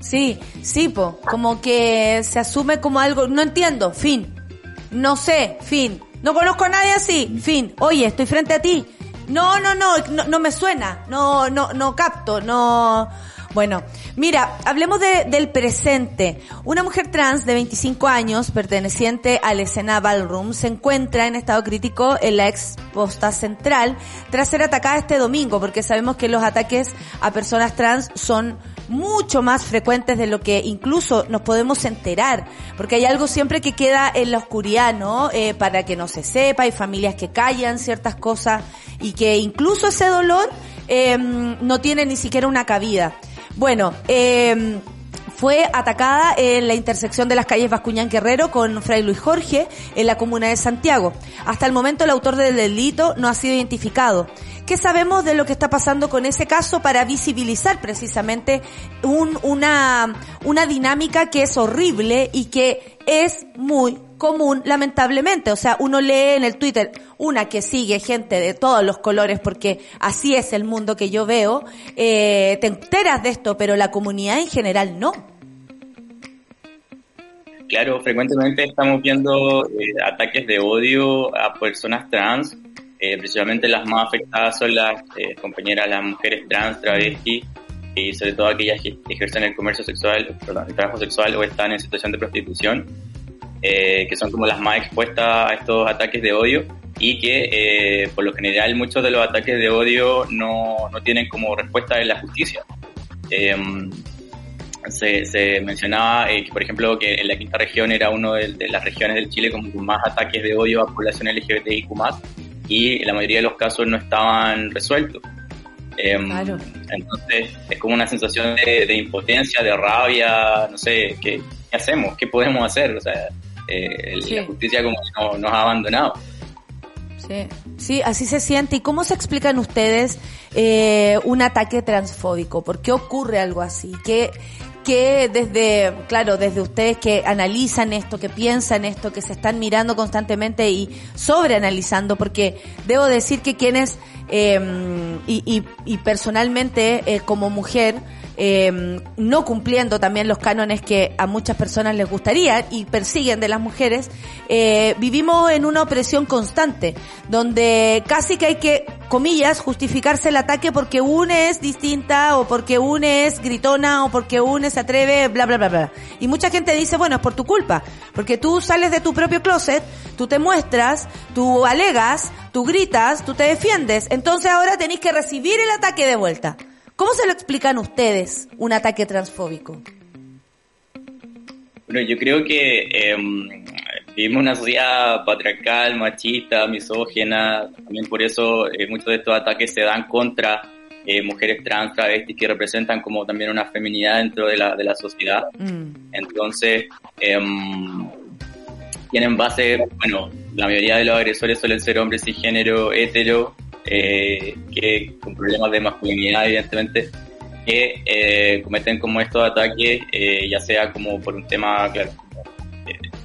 Sí, sí, po. Como que se asume como algo, no entiendo, fin. No sé, fin. No conozco a nadie así, fin. Oye, estoy frente a ti. No, no, no, no, no me suena. No, no, no capto, no. Bueno, mira, hablemos de, del presente. Una mujer trans de 25 años, perteneciente a la escena Ballroom, se encuentra en estado crítico en la ex posta central tras ser atacada este domingo, porque sabemos que los ataques a personas trans son mucho más frecuentes de lo que incluso nos podemos enterar, porque hay algo siempre que queda en la oscuridad, ¿no? Eh, para que no se sepa, hay familias que callan ciertas cosas y que incluso ese dolor eh, no tiene ni siquiera una cabida. Bueno, eh, fue atacada en la intersección de las calles Bascuñán Guerrero con Fray Luis Jorge en la comuna de Santiago. Hasta el momento el autor del delito no ha sido identificado. ¿Qué sabemos de lo que está pasando con ese caso para visibilizar precisamente un, una, una dinámica que es horrible y que es muy común, lamentablemente. O sea, uno lee en el Twitter una que sigue gente de todos los colores porque así es el mundo que yo veo, eh, te enteras de esto, pero la comunidad en general no. Claro, frecuentemente estamos viendo eh, ataques de odio a personas trans. Eh, precisamente las más afectadas son las eh, compañeras, las mujeres trans, travestis, y sobre todo aquellas que ejercen el comercio sexual, perdón, el trabajo sexual o están en situación de prostitución, que son como las más expuestas a estos ataques de odio y que por lo general muchos de los ataques de odio no, no tienen como respuesta en la justicia. Em, se, se mencionaba eh, que, por ejemplo, que en la quinta región era una de, las regiones del Chile con más ataques de odio a población LGBTIQ+, y la mayoría de los casos no estaban resueltos. Em, claro. Entonces, es como una sensación de, impotencia, de rabia, no sé, ¿qué, hacemos? ¿Qué podemos hacer? O sea, eh, la justicia como que nos ha abandonado. Sí, sí, así se siente. ¿Y cómo se explican ustedes eh, un ataque transfóbico? ¿Por qué ocurre algo así? ¿Qué, que desde, claro, desde ustedes que analizan esto, que piensan esto, que se están mirando constantemente y sobreanalizando, porque debo decir que quienes, eh, y, y, y, personalmente eh, como mujer, eh, no cumpliendo también los cánones que a muchas personas les gustaría y persiguen de las mujeres, eh, vivimos en una opresión constante, donde casi que hay que, comillas, justificarse el ataque porque una es distinta o porque una es gritona o porque una se atreve, bla, bla, bla, bla. Y mucha gente dice, bueno, es por tu culpa, porque tú sales de tu propio closet, tú te muestras, tú alegas, tú gritas, tú te defiendes, entonces ahora tenéis que recibir el ataque de vuelta. ¿Cómo se lo explican ustedes un ataque transfóbico? Bueno, yo creo que em, vivimos una sociedad patriarcal, machista, misógena, también por eso eh, muchos de estos ataques se dan contra eh, mujeres trans, travestis, que representan como también una feminidad dentro de la, de la sociedad. Mm. Entonces, em, tienen base, bueno, la mayoría de los agresores suelen ser hombres y género hetero, eh, que con problemas de masculinidad, evidentemente, que eh, cometen como estos ataques, eh, ya sea como por un tema, claro,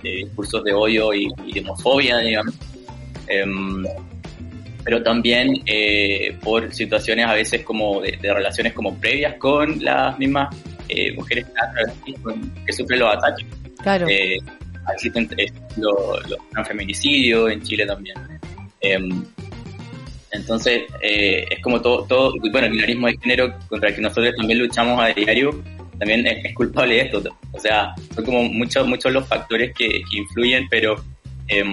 de, discursos de odio y, de homofobia, digamos, em, pero también por situaciones a veces como de, relaciones como previas con las mismas mujeres que sufren los ataques. Claro. Existen los, los feminicidios en Chile también. Em, entonces, eh, es como todo, todo, bueno, el binarismo de género contra el que nosotros también luchamos a diario, también es, culpable de esto. O sea, son como muchos, muchos los factores que, influyen, pero eh,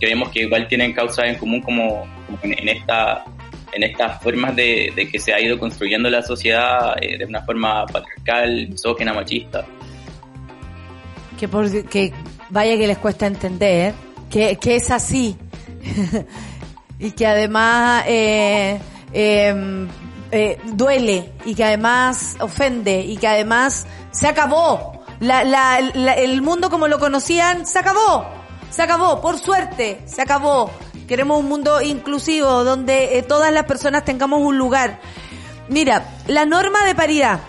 que vemos que igual tienen causas en común como, en, esta en estas formas de, que se ha ido construyendo la sociedad eh, de una forma patriarcal, misógena, machista. Que, por, que vaya que les cuesta entender, que, que es así. [LAUGHS] y que además eh, em, eh, duele y que además ofende y que además se acabó. La, la, el mundo como lo conocían se acabó. Se acabó, por suerte, se acabó. Queremos un mundo inclusivo donde eh, todas las personas tengamos un lugar. Mira, la norma de paridad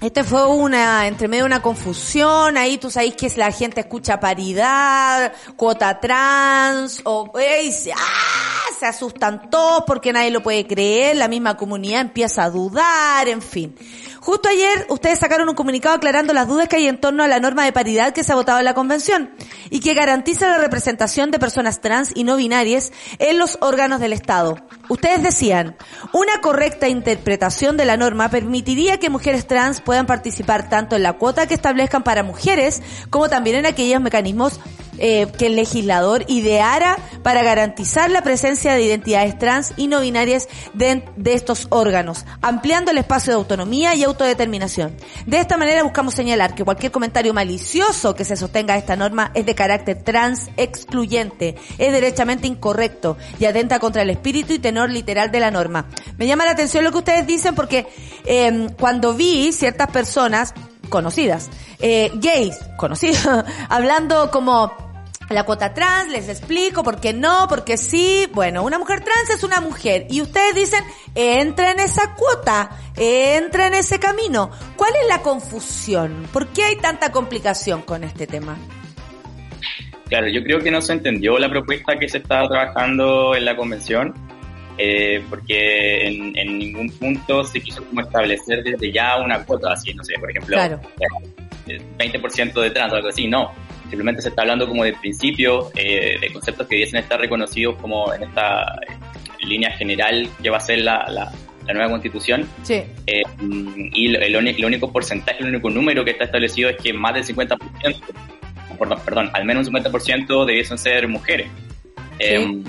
este fue una, entre medio una confusión, ahí tú sabes que la gente escucha paridad, cuota trans, o ey, se, ¡ah! se asustan todos porque nadie lo puede creer, la misma comunidad empieza a dudar, en fin. Justo ayer ustedes sacaron un comunicado aclarando las dudas que hay en torno a la norma de paridad que se ha votado en la convención y que garantiza la representación de personas trans y no binarias en los órganos del Estado. Ustedes decían, una correcta interpretación de la norma permitiría que mujeres trans puedan participar tanto en la cuota que establezcan para mujeres como también en aquellos mecanismos eh, que el legislador ideara para garantizar la presencia de identidades trans y no binarias de, de estos órganos, ampliando el espacio de autonomía y autodeterminación. De esta manera buscamos señalar que cualquier comentario malicioso que se sostenga a esta norma es de carácter trans excluyente, es derechamente incorrecto y atenta contra el espíritu y tenor literal de la norma. Me llama la atención lo que ustedes dicen porque eh, cuando vi ciertas personas conocidas, eh, gays conocidos, [LAUGHS] hablando como la cuota trans, les explico por qué no, por qué sí. Bueno, una mujer trans es una mujer y ustedes dicen, entra en esa cuota, entra en ese camino. ¿Cuál es la confusión? ¿Por qué hay tanta complicación con este tema? Claro, yo creo que no se entendió la propuesta que se estaba trabajando en la convención, eh, porque en, ningún punto se quiso como establecer desde ya una cuota, así, no sé, por ejemplo, claro. 20% de trans o algo así, no simplemente se está hablando como de principios, eh, de conceptos que dicen estar reconocidos como en esta línea general que va a ser la, la, nueva constitución. Sí. Eh, y el, el, único porcentaje, el único número que está establecido es que más del 50%, perdón, perdón al menos un 50% debiesen ser mujeres. Em,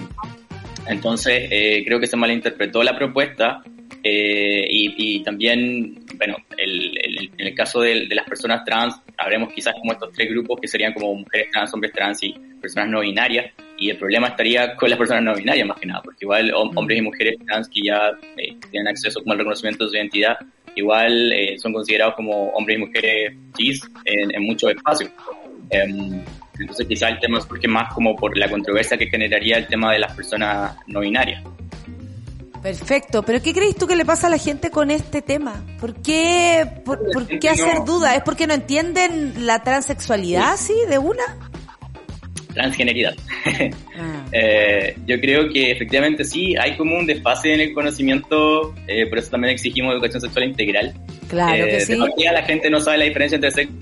entonces, eh, creo que se malinterpretó la propuesta eh, y, y, también, bueno, el, el, en el caso de, de, las personas trans, habremos quizás como estos tres grupos que serían como mujeres trans, hombres trans y personas no binarias. Y el problema estaría con las personas no binarias más que nada, porque igual hombres y mujeres trans que ya eh, tienen acceso como al reconocimiento de su identidad, igual eh, son considerados como hombres y mujeres cis en, en muchos espacios. Um, entonces quizá el tema surge más como por la controversia que generaría el tema de las personas no binarias. Perfecto, pero ¿qué crees tú que le pasa a la gente con este tema? ¿Por qué, por, por qué hacer duda? ¿Es porque no entienden la transexualidad así de una? Transgeneridad. [LAUGHS] Ah. eh, yo creo que efectivamente sí, hay como un desfase en el conocimiento, eh, por eso también exigimos educación sexual integral. Claro que eh, sí. De la gente no sabe la diferencia entre sexo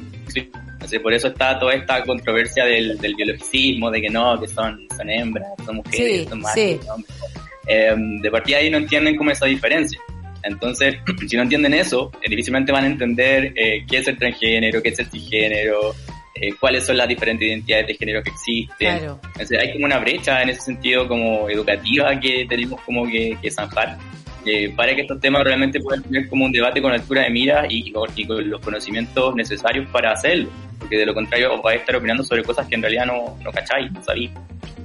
y por eso está toda esta controversia del, del biologicismo, de que no, que son, son hembras, son mujeres, Sí, son machos, sí. son hombres. Eh, de partida ahí no entienden cómo es esa diferencia. Entonces, [CLEARS THROAT] si no entienden eso, eh, difícilmente van a entender eh, qué es el transgénero, qué es el cisgénero, eh, cuáles son las diferentes identidades de género que existen. Claro. Entonces, hay como una brecha en ese sentido como educativa que tenemos como que, que zanjar. eh, para que estos temas realmente puedan tener como un debate con altura de mira y, y con, los conocimientos necesarios para hacerlo. Porque de lo contrario os vais a estar opinando sobre cosas que en realidad no, no cacháis, no sabéis.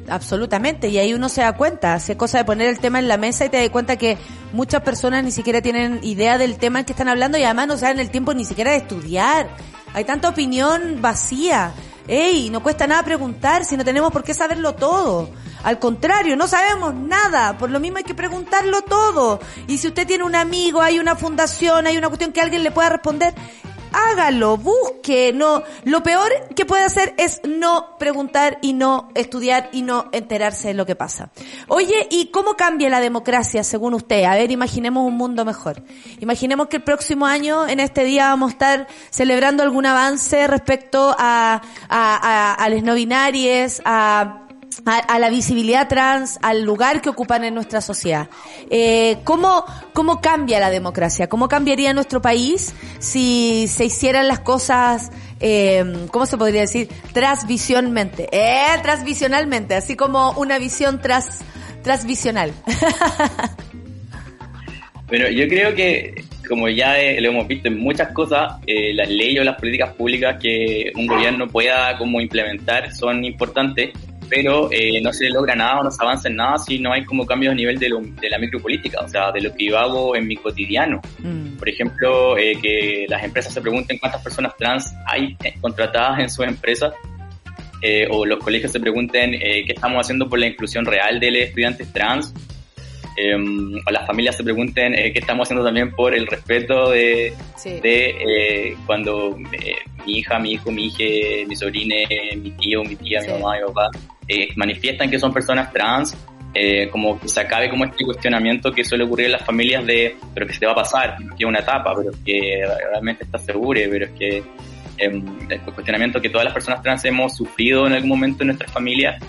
Absolutamente, y ahí uno se da cuenta, hace cosa de poner el tema en la mesa y te das cuenta que muchas personas ni siquiera tienen idea del tema que están hablando y además no saben el tiempo ni siquiera de estudiar. Hay tanta opinión vacía. Ey, no cuesta nada preguntar si no tenemos por qué saberlo todo. Al contrario, no sabemos nada. Por lo mismo hay que preguntarlo todo. Y si usted tiene un amigo, hay una fundación, hay una cuestión que alguien le pueda responder, hágalo, busque, no, lo peor que puede hacer es no preguntar y no estudiar y no enterarse de lo que pasa. Oye, ¿y cómo cambia la democracia según usted? A ver, imaginemos un mundo mejor. Imaginemos que el próximo año, en este día, vamos a estar celebrando algún avance respecto a, a, a, a las no binarias, a a, la visibilidad trans, al lugar que ocupan en nuestra sociedad. Eh, ¿cómo, ¿Cómo cambia la democracia? ¿Cómo cambiaría nuestro país si se hicieran las cosas, eh, ¿cómo se podría decir? Transvisionalmente. Eh, transvisionalmente, así como una visión tras, transvisional. [LAUGHS] Bueno, yo creo que, como ya eh, lo hemos visto en muchas cosas, eh, las leyes o las políticas públicas que un gobierno pueda como implementar son importantes, pero eh, no se logra nada o no se avanza en nada si no hay como cambios a nivel de, lo, de la micropolítica, o sea, de lo que yo hago en mi cotidiano. Mm. Por ejemplo, eh, que las empresas se pregunten cuántas personas trans hay contratadas en sus empresas, eh, o los colegios se pregunten eh, qué estamos haciendo por la inclusión real de los estudiantes trans, eh, o las familias se pregunten eh, qué estamos haciendo también por el respeto de, Sí. de eh, cuando eh, mi hija, mi hijo, mi hija, mi sobrina, mi tío, mi tía, Sí. mi mamá, mi papá, eh, manifiestan que son personas trans, eh, como que se acabe como este cuestionamiento que suele ocurrir en las familias de, pero que se te va a pasar, que es una etapa, pero que realmente estás seguro, pero es que eh, el cuestionamiento que todas las personas trans hemos sufrido en algún momento en nuestras familias,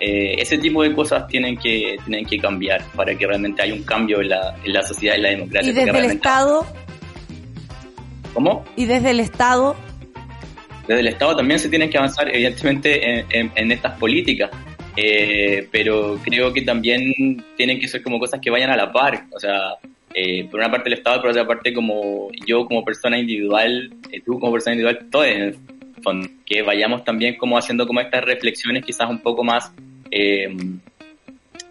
eh, ese tipo de cosas tienen que, tienen que cambiar para que realmente haya un cambio en la, en la sociedad y en la democracia. Y desde el Estado, ¿Cómo? y desde el Estado, Desde el Estado también se tienen que avanzar, evidentemente, en, en- en estas políticas. Eh, pero creo que también tienen que ser como cosas que vayan a la par. O sea, eh, por una parte el Estado, por otra parte como yo como persona individual, eh, tú como persona individual, el fondo. Que vayamos también como haciendo como estas reflexiones quizás un poco más... Eh,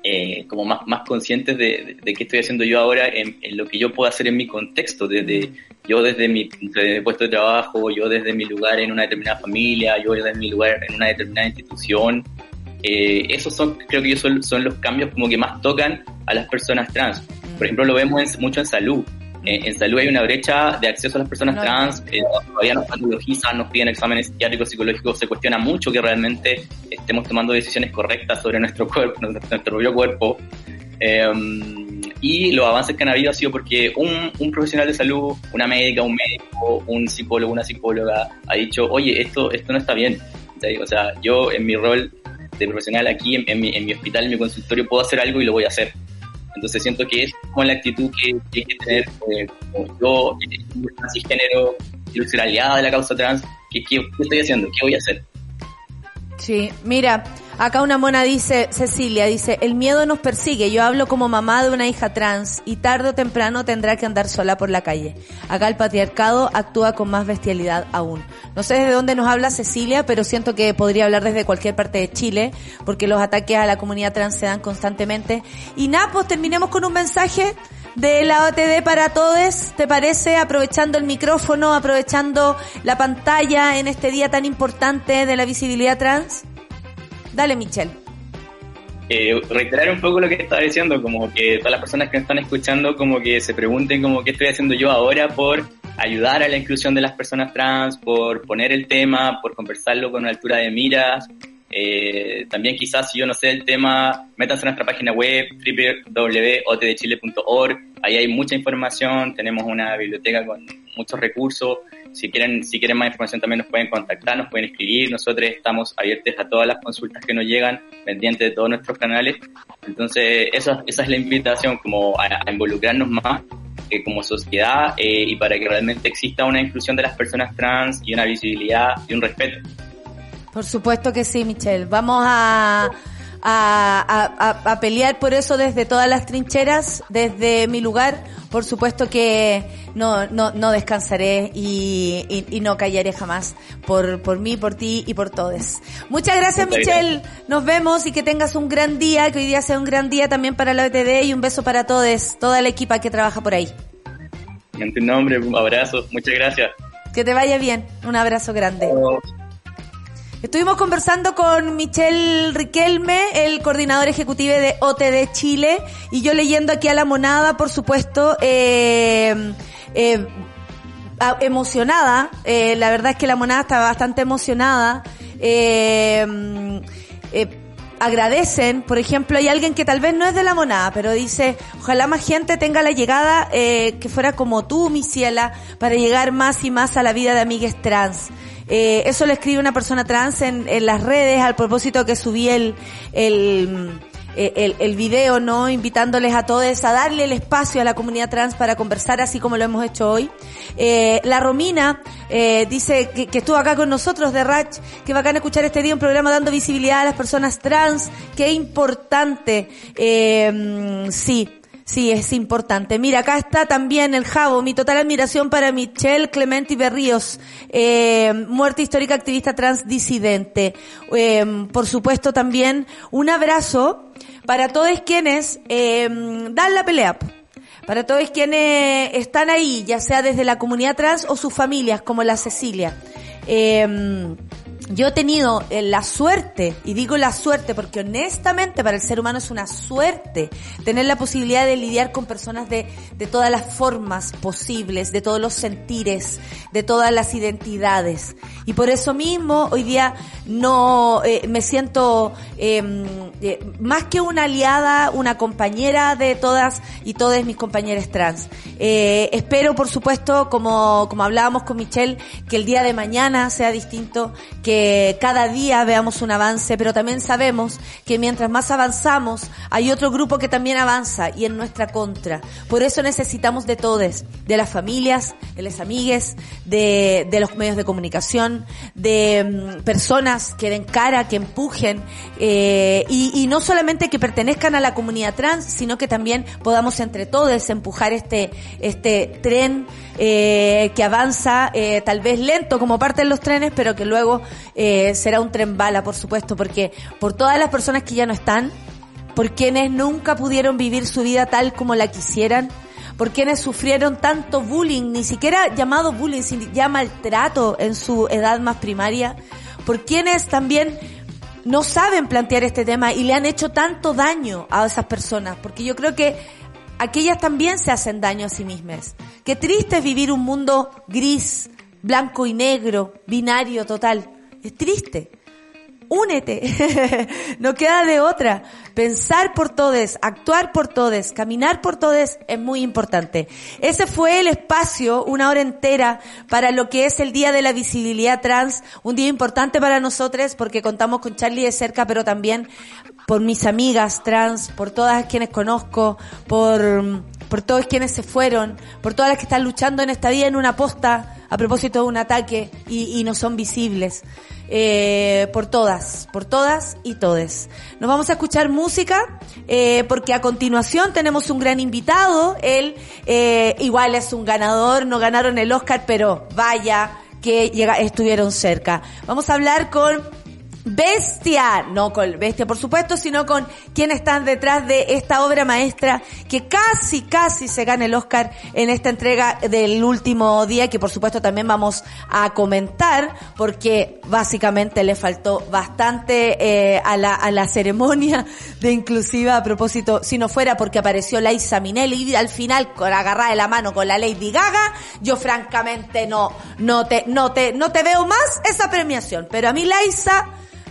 eh, como más, más conscientes de, de, qué estoy haciendo yo ahora en, en, lo que yo puedo hacer en mi contexto, desde yo desde mi, desde mi puesto de trabajo, yo desde mi lugar en una determinada familia, yo desde mi lugar en una determinada institución. Eh, esos son, creo que son, son los cambios como que más tocan a las personas trans. Por ejemplo, lo vemos en, mucho en salud. Eh, en salud hay una brecha de acceso a las personas No. trans, eh, todavía nos patologizan, nos piden exámenes psiquiátricos, psicológicos, se cuestiona mucho que realmente estemos tomando decisiones correctas sobre nuestro cuerpo, nuestro, [LAUGHS] nuestro propio cuerpo. Eh, y los avances que han habido ha sido porque un, un, profesional de salud, una médica, un médico, un psicólogo, una psicóloga, ha dicho, oye, esto, esto no está bien. O sea, yo en mi rol de profesional aquí, en, mi, en mi hospital, en mi consultorio, puedo hacer algo y lo voy a hacer. Entonces siento que es como la actitud que tiene que tener eh, como yo, que cisgénero, quiero ser aliada de la causa trans, ¿qué, ¿qué, estoy haciendo? ¿Qué voy a hacer? Sí, mira, acá una mona dice, Cecilia, dice, el miedo nos persigue, yo hablo como mamá de una hija trans y tarde o temprano tendrá que andar sola por la calle. Acá el patriarcado actúa con más bestialidad aún. No sé desde dónde nos habla Cecilia, pero siento que podría hablar desde cualquier parte de Chile, porque los ataques a la comunidad trans se dan constantemente. Y nada, pues terminemos con un mensaje de la OTD para todos, ¿te parece? Aprovechando el micrófono, aprovechando la pantalla en este día tan importante de la visibilidad trans. Dale, Michelle. Eh, reiterar un poco lo que estaba diciendo, como que todas las personas que me están escuchando, como que se pregunten como qué estoy haciendo yo ahora por ayudar a la inclusión de las personas trans, por poner el tema, por conversarlo con una altura de miras, eh, también quizás si yo no sé el tema, métanse a nuestra página web www.otdechile.org. Ahí hay mucha información, tenemos una biblioteca con muchos recursos. Si quieren, si quieren más información también nos pueden contactar, nos pueden escribir. Nosotros estamos abiertos a todas las consultas que nos llegan, pendientes de todos nuestros canales. Entonces, esa, esa es la invitación, como a, involucrarnos más eh, como sociedad eh, y para que realmente exista una inclusión de las personas trans y una visibilidad y un respeto. Por supuesto que sí, Michelle. Vamos a, a, a, pelear por eso desde todas las trincheras, desde mi lugar. Por supuesto que no, no, no descansaré y, y, no callaré jamás por, por mí, por ti y por todos. Muchas gracias, Michelle. Nos vemos y que tengas un gran día, que hoy día sea un gran día también para la OTD y un beso para todos, toda la equipa que trabaja por ahí. En tu nombre, un abrazo. Muchas gracias. Que te vaya bien. Un abrazo grande. Estuvimos conversando con Michelle Riquelme, el coordinador ejecutivo de OTD Chile, y yo leyendo aquí a la monada, por supuesto, eh, eh, emocionada. Eh, la verdad es que la monada estaba bastante emocionada. Eh, eh, agradecen, por ejemplo, hay alguien que tal vez no es de la monada, pero dice, ojalá más gente tenga la llegada eh, que fuera como tú, mi ciela, para llegar más y más a la vida de amigues trans. Eh, eso lo escribe una persona trans en, las redes al propósito que subí el, el, el, el, video, ¿no? Invitándoles a todos a darle el espacio a la comunidad trans para conversar así como lo hemos hecho hoy. Eh, la Romina eh, dice que, estuvo acá con nosotros de Rach, que bacán escuchar este día un programa dando visibilidad a las personas trans, qué importante. Eh, sí, Sí, es importante. Mira, acá está también el Javo. Mi total admiración para Michelle Clementi Berríos, eh, muerte histórica activista trans disidente. Eh, por supuesto también un abrazo para todos quienes eh, dan la pelea. Para todos quienes están ahí, ya sea desde la comunidad trans o sus familias, como la Cecilia. Eh, yo he tenido eh, la suerte, y digo la suerte porque honestamente para el ser humano es una suerte tener la posibilidad de lidiar con personas de, de todas las formas posibles, de todos los sentires, de todas las identidades. Y por eso mismo hoy día no eh, me siento em, eh, más que una aliada, una compañera de todas y todas mis compañeras trans. Espero, por supuesto, como, como hablábamos con Michelle, que el día de mañana sea distinto, que cada día veamos un avance, pero también sabemos que mientras más avanzamos, hay otro grupo que también avanza y en nuestra contra. Por eso necesitamos de todos, de las familias, de las amigues, de, de los medios de comunicación, de mm, personas que den cara, que empujen, eh, y, y no solamente que pertenezcan a la comunidad trans, sino que también podamos entre todos empujar este, este tren eh, que avanza eh, tal vez lento como parte de los trenes, pero que luego eh, será un tren bala, por supuesto, porque por todas las personas que ya no están, por quienes nunca pudieron vivir su vida tal como la quisieran, por quienes sufrieron tanto bullying, ni siquiera llamado bullying, sino ya maltrato en su edad más primaria, por quienes también no saben plantear este tema y le han hecho tanto daño a esas personas, porque yo creo que aquellas también se hacen daño a sí mismas. Qué triste es vivir un mundo gris, blanco y negro, binario total. Es triste. únete. [LAUGHS] no queda de otra. Pensar por todes, actuar por todes, caminar por todes es muy importante. Ese fue el espacio, una hora entera, para lo que es el Día de la Visibilidad Trans, un día importante para nosotros porque contamos con Charlie de cerca, pero también por mis amigas trans, por todas quienes conozco, por, por todos quienes se fueron, por todas las que están luchando en esta vida en una posta a propósito de un ataque y, y no son visibles. Eh, por todas, por todas y todes. Nos vamos a escuchar música eh, porque a continuación tenemos un gran invitado. Él eh, igual es un ganador, no ganaron el Oscar, pero vaya que llega, estuvieron cerca. Vamos a hablar con Bestia, no con Bestia por supuesto, sino con quienes están detrás de esta obra maestra que casi, casi se gana el Oscar en esta entrega del último día, que por supuesto también vamos a comentar, porque básicamente le faltó bastante eh, a, la, a la ceremonia de inclusiva a propósito, si no fuera porque apareció Liza Minnelli y al final con agarrada de la mano con la Lady Gaga, yo francamente no, no te, no te, no te veo más esa premiación, pero a mí Liza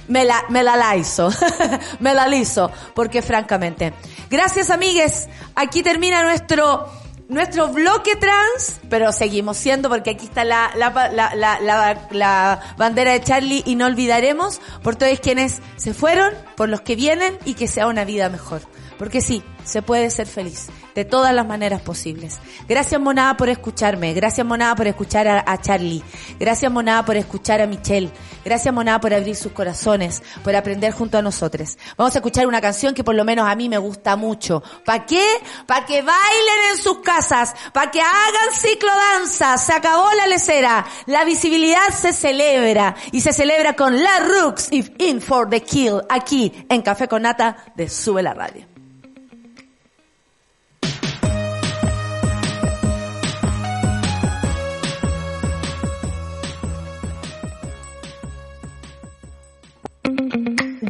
me la, me la laizo, [LAUGHS] me la lizo, porque francamente. Gracias amigues, aquí termina nuestro, nuestro bloque trans, pero seguimos siendo porque aquí está la, la, la, la bandera de Charlie y no olvidaremos por todos quienes se fueron, por los que vienen y que sea una vida mejor. Porque sí, se puede ser feliz de todas las maneras posibles. Gracias Monada por escucharme, gracias Monada por escuchar a, Charlie, gracias Monada por escuchar a Michelle, gracias Monada por abrir sus corazones, por aprender junto a nosotros. Vamos a escuchar una canción que por lo menos a mí me gusta mucho. ¿Para qué? Para que bailen en sus casas, para que hagan ciclo danza, se acabó la lecera, la visibilidad se celebra y se celebra con la Rooks If In for the Kill aquí en Café con Nata de Sube la Radio.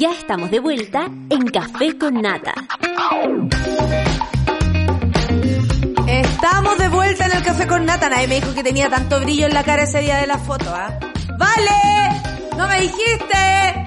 Ya estamos de vuelta en Café con Nata. Estamos de vuelta en el Café con Nata. Nadie me dijo que tenía tanto brillo en la cara ese día de la foto, ¿ah? ¡Vale! ¡No me dijiste!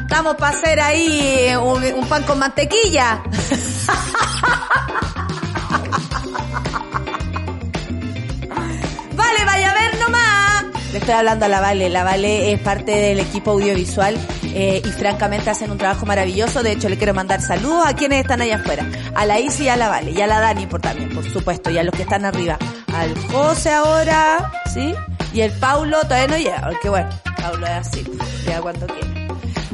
Estamos para hacer ahí un, un pan con mantequilla. [LAUGHS] vale, vaya a ver nomás. Le estoy hablando a la Vale. La Vale es parte del equipo audiovisual eh, y francamente hacen un trabajo maravilloso. De hecho, le quiero mandar saludos a quienes están allá afuera. A la Isi y a la Vale. Y a la Dani por también, por supuesto. Y a los que están arriba. Al José ahora, ¿sí? Y el Paulo todavía no llega. Porque bueno, Paulo es así. Llega cuando quiere.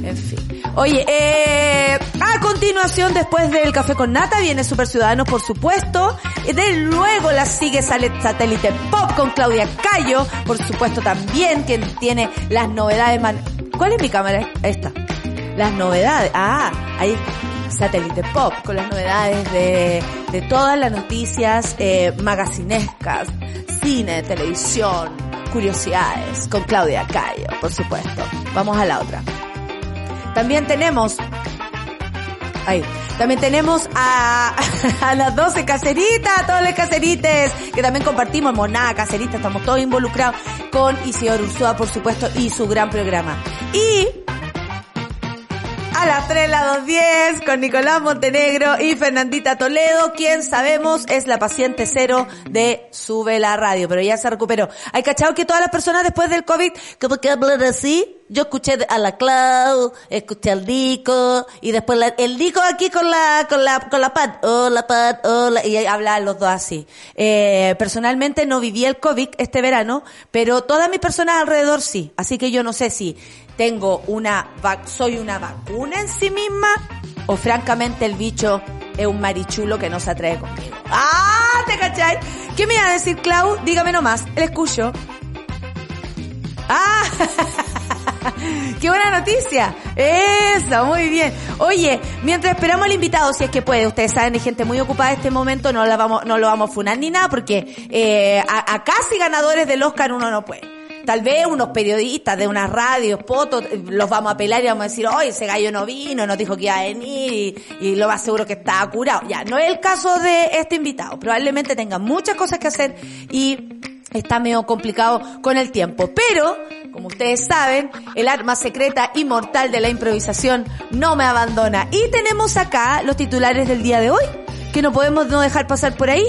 En fin. Oye, eh, a continuación, después del Café con Nata, viene Super Ciudadanos, por supuesto. De luego la sigue sale Satélite Pop con Claudia Cayo, por supuesto también, quien tiene las novedades. Man ¿Cuál es mi cámara? Esta. Las novedades. Ah, ahí Satélite Pop, con las novedades de, de todas las noticias eh, magacinescas, cine, televisión, curiosidades, con Claudia Cayo, por supuesto. Vamos a la otra. También tenemos, ahí, también tenemos a, [LAUGHS] las 12 caseritas, a todos los caserites, que también compartimos, Monada, caserita, estamos todos involucrados con Isidoro Ursúa, por supuesto, y su gran programa. Y a las 3, las 2.10 con Nicolás Montenegro y Fernandita Toledo, quien sabemos es la paciente cero de Sube la Radio, pero ya se recuperó. ¿Hay cachado que todas las personas después del COVID, como que hablan así? Yo escuché a la Clau, escuché al Dico, y después la, el Dico aquí con la, con la, con la Pat, hola Pat, hola, y hablan los dos así. Eh, personalmente no viví el COVID este verano, pero todas mis personas alrededor sí, así que yo no sé si tengo una, soy una vacuna en sí misma, o francamente el bicho es un marichulo que no se atreve conmigo. ¡Ah! ¿Te cachai? ¿Qué me iba a decir, Clau? Dígame nomás, el escucho. ¡Ah! [LAUGHS] ¡Qué buena noticia! Eso, muy bien. Oye, mientras esperamos al invitado, si es que puede, ustedes saben, hay gente muy ocupada en este momento, no la vamos, no lo vamos a funar ni nada, porque eh, a, a casi ganadores del Oscar uno no puede. Tal vez unos periodistas de unas radios, potos, los vamos a pelar y vamos a decir, oye, ese gallo no vino, nos dijo que iba a venir y, y lo más seguro que está curado. Ya, no es el caso de este invitado. Probablemente tenga muchas cosas que hacer y está medio complicado con el tiempo. Pero Como ustedes saben, el arma secreta y mortal de la improvisación no me abandona. Y tenemos acá los titulares del día de hoy, que no podemos no dejar pasar por ahí.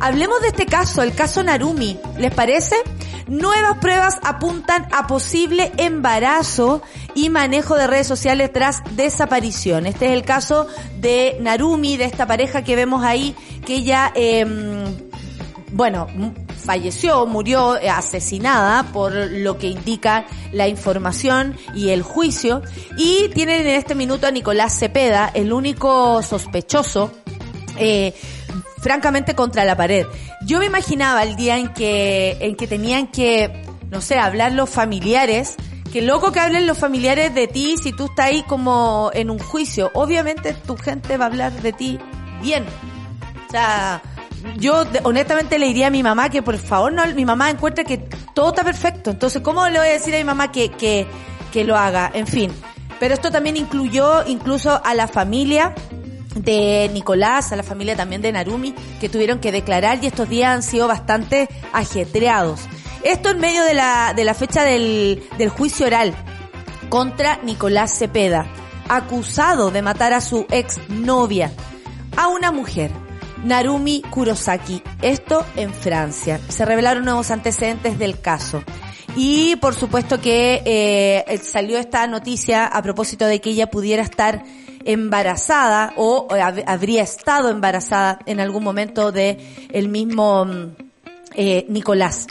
Hablemos de este caso, el caso Narumi. ¿Les parece? Nuevas pruebas apuntan a posible embarazo y manejo de redes sociales tras desaparición. Este es el caso de Narumi, de esta pareja que vemos ahí, que ella, eh, bueno, falleció, murió eh, asesinada por lo que indica la información y el juicio. Y tienen en este minuto a Nicolás Cepeda, el único sospechoso, eh, francamente contra la pared. Yo me imaginaba el día en que, en que tenían que, no sé, hablar los familiares, que loco que hablen los familiares de ti si tú estás ahí como en un juicio. Obviamente tu gente va a hablar de ti bien. O sea, yo honestamente le diría a mi mamá que por favor no, mi mamá encuentra que todo está perfecto. Entonces, ¿cómo le voy a decir a mi mamá que, que, que lo haga? En fin. Pero esto también incluyó incluso a la familia de Nicolás, a la familia también de Narumi, que tuvieron que declarar y estos días han sido bastante ajetreados. Esto en medio de la, de la fecha del, del juicio oral contra Nicolás Cepeda, acusado de matar a su ex novia, a una mujer. Narumi Kurosaki. Esto en Francia. Se revelaron nuevos antecedentes del caso. Y por supuesto que eh, salió esta noticia a propósito de que ella pudiera estar embarazada o hab- habría estado embarazada en algún momento de el mismo mm, eh, Nicolás.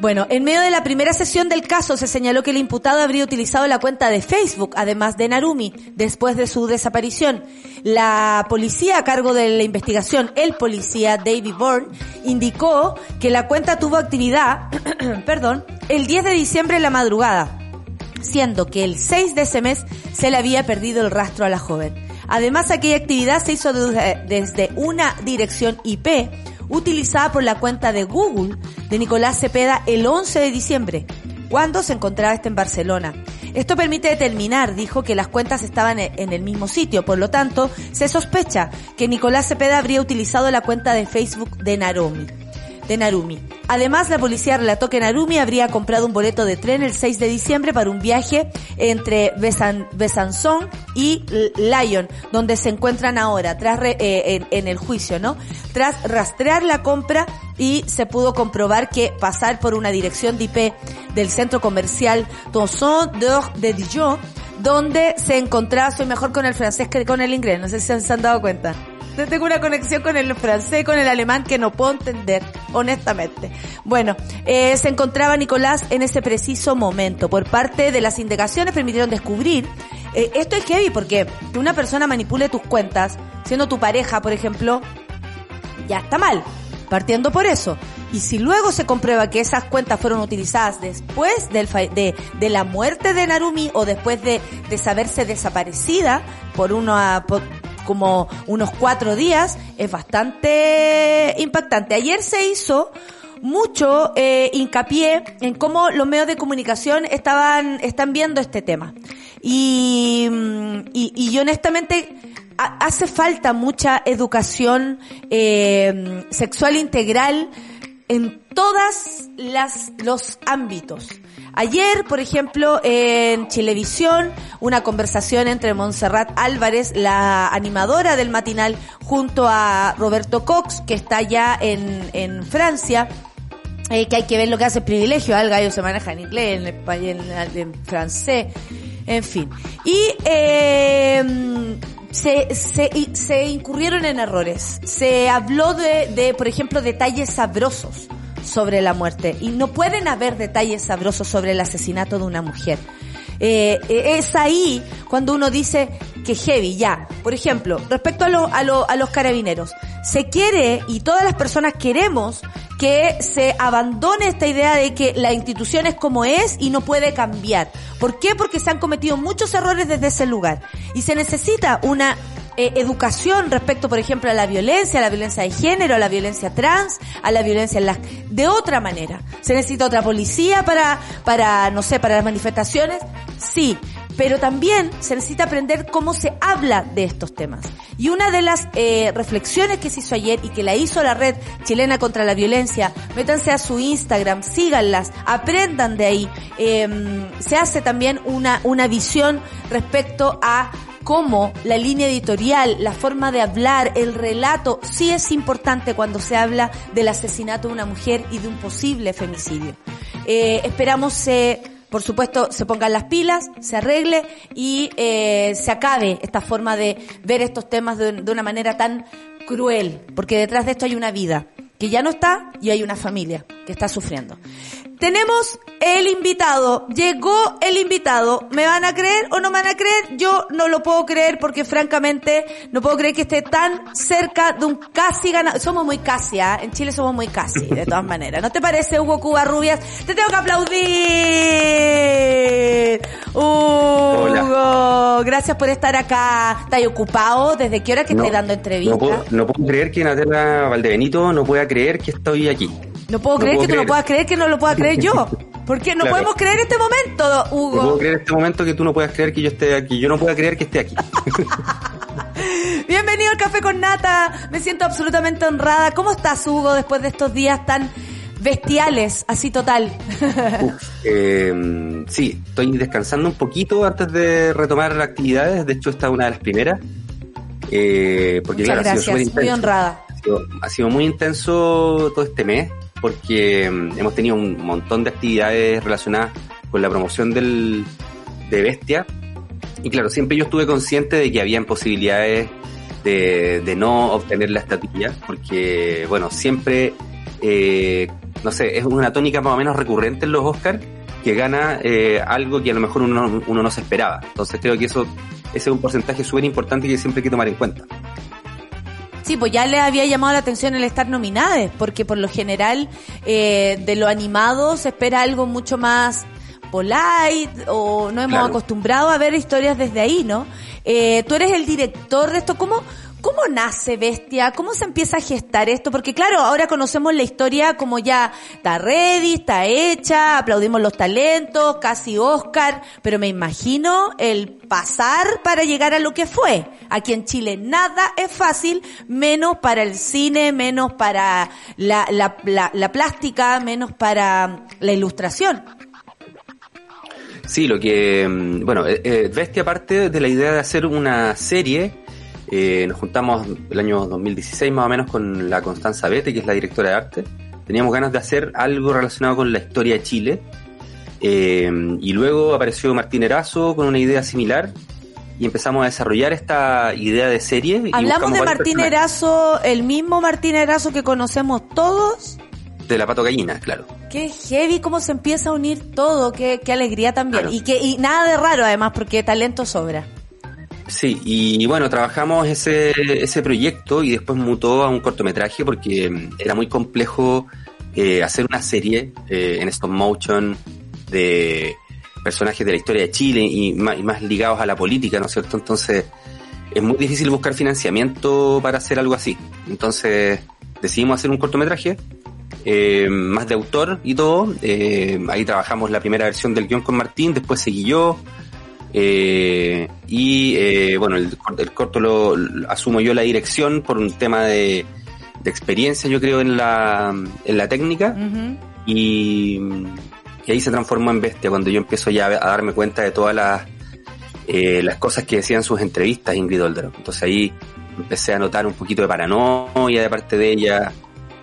Bueno, en medio de la primera sesión del caso se señaló que el imputado habría utilizado la cuenta de Facebook, además de Narumi, después de su desaparición. La policía a cargo de la investigación, el policía David Bourne, indicó que la cuenta tuvo actividad, [CLEARS THROAT] perdón, el 10 de diciembre en la madrugada siendo que el 6 de ese mes se le había perdido el rastro a la joven. Además, aquella actividad se hizo desde, una dirección IP utilizada por la cuenta de Google de Nicolás Cepeda el 11 de diciembre, cuando se encontraba este en Barcelona. Esto permite determinar, dijo, que las cuentas estaban en el mismo sitio, por lo tanto, se sospecha que Nicolás Cepeda habría utilizado la cuenta de Facebook de Naromi de Narumi. Además, la policía relató que Narumi habría comprado un boleto de tren el 6 de diciembre para un viaje entre Besan, Besançon y Lyon, donde se encuentran ahora, tras re- eh, en, el juicio, ¿no? Tras rastrear la compra y se pudo comprobar que pasar por una dirección de IP del centro comercial d'Or de Dijon, donde se encontraba, soy mejor con el francés que con el inglés, no sé si se han dado cuenta. Yo tengo una conexión con el francés, con el alemán que no puedo entender, honestamente. Bueno, eh, se encontraba Nicolás en ese preciso momento. Por parte de las indagaciones permitieron descubrir, eh, esto es heavy porque que una persona manipule tus cuentas, siendo tu pareja, por ejemplo, ya está mal, partiendo por eso. Y si luego se comprueba que esas cuentas fueron utilizadas después de, la muerte de Narumi o después de, de saberse desaparecida por una, como unos cuatro días, es bastante impactante. Ayer se hizo mucho eh, hincapié en cómo los medios de comunicación estaban están viendo este tema y, mm, y, y honestamente ha- hace falta mucha educación eh, sexual integral en todas las los ámbitos. Ayer, por ejemplo, en Chilevisión, una conversación entre Montserrat Álvarez, la animadora del matinal, junto a Roberto Cox, que está ya en, en Francia, eh, que hay que ver lo que hace el privilegio, el gallo se maneja en inglés, en español, en, francés, en fin. Y eh, se, se, se incurrieron en errores. Se habló de, de, por ejemplo, detalles sabrosos sobre la muerte y no pueden haber detalles sabrosos sobre el asesinato de una mujer. Eh, eh, es ahí cuando uno dice que heavy, ya. Por ejemplo, respecto a, lo- a, lo- a los carabineros, se quiere y todas las personas queremos que se abandone esta idea de que la institución es como es y no puede cambiar. ¿Por qué? Porque se han cometido muchos errores desde ese lugar y se necesita una eh, educación respecto, por ejemplo, a la violencia, a la violencia de género, a la violencia trans, a la violencia en las, de otra manera. ¿Se necesita otra policía para, para, no sé, para las manifestaciones? Sí. pero también se necesita aprender cómo se habla de estos temas. Y una de las eh, reflexiones que se hizo ayer y que la hizo la red chilena contra la violencia, métanse a su Instagram, síganlas, aprendan de ahí. Em, se hace también una, una visión respecto a cómo la línea editorial, la forma de hablar, el relato, sí es importante cuando se habla del asesinato de una mujer y de un posible femicidio. Eh, esperamos se, por supuesto, se pongan las pilas, se arregle y eh, se acabe esta forma de ver estos temas de una manera tan cruel, porque detrás de esto hay una vida que ya no está y hay una familia que está sufriendo. Tenemos el invitado, llegó el invitado. ¿Me van a creer o no me van a creer? Yo no lo puedo creer porque francamente no puedo creer que esté tan cerca de un casi ganado. Somos muy casi, ¿ah? En Chile somos muy casi, de todas [LAUGHS] maneras. ¿No te parece, Hugo Cuba Rubias? Te tengo que aplaudir. Hugo, gracias por estar acá. ¿Estás ocupado? ¿Desde qué hora que No, estás dando entrevistas? No puedo, no puedo creer que Natalia Valdebenito no pueda creer que estoy aquí. No puedo No creer puedo que tú no puedas creer que no lo pueda creer yo. Porque no Claro. podemos creer este momento, No Hugo. puedo creer este momento que tú no puedas creer que yo esté aquí. Yo no puedo creer que esté aquí. [LAUGHS] Bienvenido al Café con Nata. Me siento absolutamente honrada. ¿Cómo estás, Hugo, después de estos días tan bestiales, así total? [LAUGHS] Uf, eh, sí, estoy descansando un poquito antes de retomar las actividades. De hecho, esta es una de las primeras. Eh, porque Muchas claro, ha sido gracias, muy intenso. honrada. Ha sido, ha sido muy intenso todo este mes porque mm, hemos tenido un montón de actividades relacionadas con la promoción del, de Bestia. Y claro, siempre yo estuve consciente de que habían posibilidades de, de no obtener la estatuilla, porque, bueno, siempre, eh, no sé, es una tónica más o menos recurrente en los Oscars que gana eh, algo que a lo mejor uno, uno no se esperaba. Entonces creo que eso ese es un porcentaje súper importante que siempre hay que tomar en cuenta. Sí, pues ya le había llamado la atención el estar nominadas, porque por lo general eh, de lo animado se espera algo mucho más polite o no hemos Claro. acostumbrado a ver historias desde ahí, ¿no? Eh, tú eres el director de esto, ¿cómo, ¿cómo nace Bestia? ¿Cómo se empieza a gestar esto? Porque claro, ahora conocemos la historia como ya está ready, está hecha, aplaudimos los talentos, casi Oscar, pero me imagino el pasar para llegar a lo que fue. Aquí en Chile nada es fácil, menos para el cine, menos para la, la, la, plástica, menos para la ilustración. Sí, lo que, mm, bueno, eh, eh, Bestia parte de la idea de hacer una serie, eh, nos juntamos el año 2016 más o menos con la Constanza Bete, que es la directora de arte, teníamos ganas de hacer algo relacionado con la historia de Chile, eh, y luego apareció Martín Erazo con una idea similar, y empezamos a desarrollar esta idea de serie. Hablamos de Martín personajes. Erazo, el mismo Martín Erazo que conocemos todos. De la Pato Gallina, claro. Qué heavy cómo se empieza a unir todo, qué, qué alegría también. Claro. Y que y nada de raro además, porque talento sobra. Sí, y bueno, trabajamos ese, ese proyecto y después mutó a un cortometraje porque mm, era muy complejo eh, hacer una serie eh, en stop motion de personajes de la historia de Chile y más, y más ligados a la política, ¿no es cierto? Entonces es muy difícil buscar financiamiento para hacer algo así. Entonces decidimos hacer un cortometraje eh, más de autor y todo. Eh, ahí trabajamos la primera versión del guion con Martín, después seguí yo. Eh, y eh, bueno, el, el corto lo, lo asumo yo la dirección por un tema de, de experiencia, yo creo, en la, en la técnica. Y, y ahí se transformó en bestia cuando yo empiezo ya a darme cuenta de todas las, eh, las cosas que decían sus entrevistas Ingrid Older. Entonces ahí empecé a notar un poquito de paranoia de parte de ella,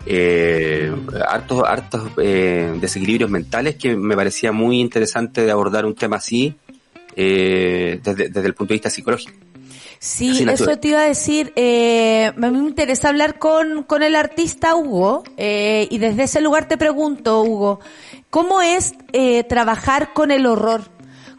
eh, hartos, hartos eh, desequilibrios mentales que me parecía muy interesante de abordar un tema así eh, desde, desde el punto de vista psicológico. Sí, eso te iba a decir. Eh, a mí me interesa hablar con, con el artista Hugo. eh, y desde ese lugar te pregunto, Hugo, ¿cómo es eh, trabajar con el horror?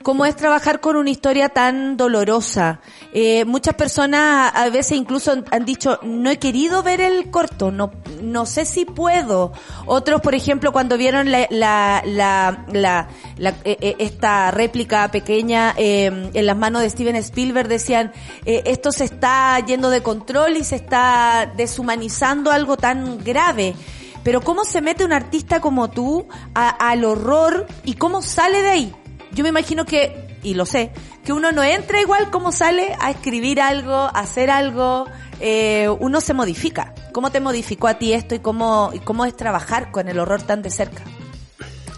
¿Cómo es trabajar con una historia tan dolorosa? Eh, muchas personas a veces incluso han- han dicho, no he querido ver el corto, no, no sé si puedo. Otros, por ejemplo, cuando vieron la, la, la, la- la- eh, eh, esta réplica pequeña eh, en las manos de Steven Spielberg, decían, eh, esto se está yendo de control y se está deshumanizando algo tan grave. Pero ¿cómo se mete un artista como tú a- al horror y cómo sale de ahí? Yo me imagino que, y lo sé, que uno no entra igual como sale a escribir algo, a hacer algo, eh, uno se modifica. ¿Cómo te modificó a ti esto y cómo, y cómo es trabajar con el horror tan de cerca?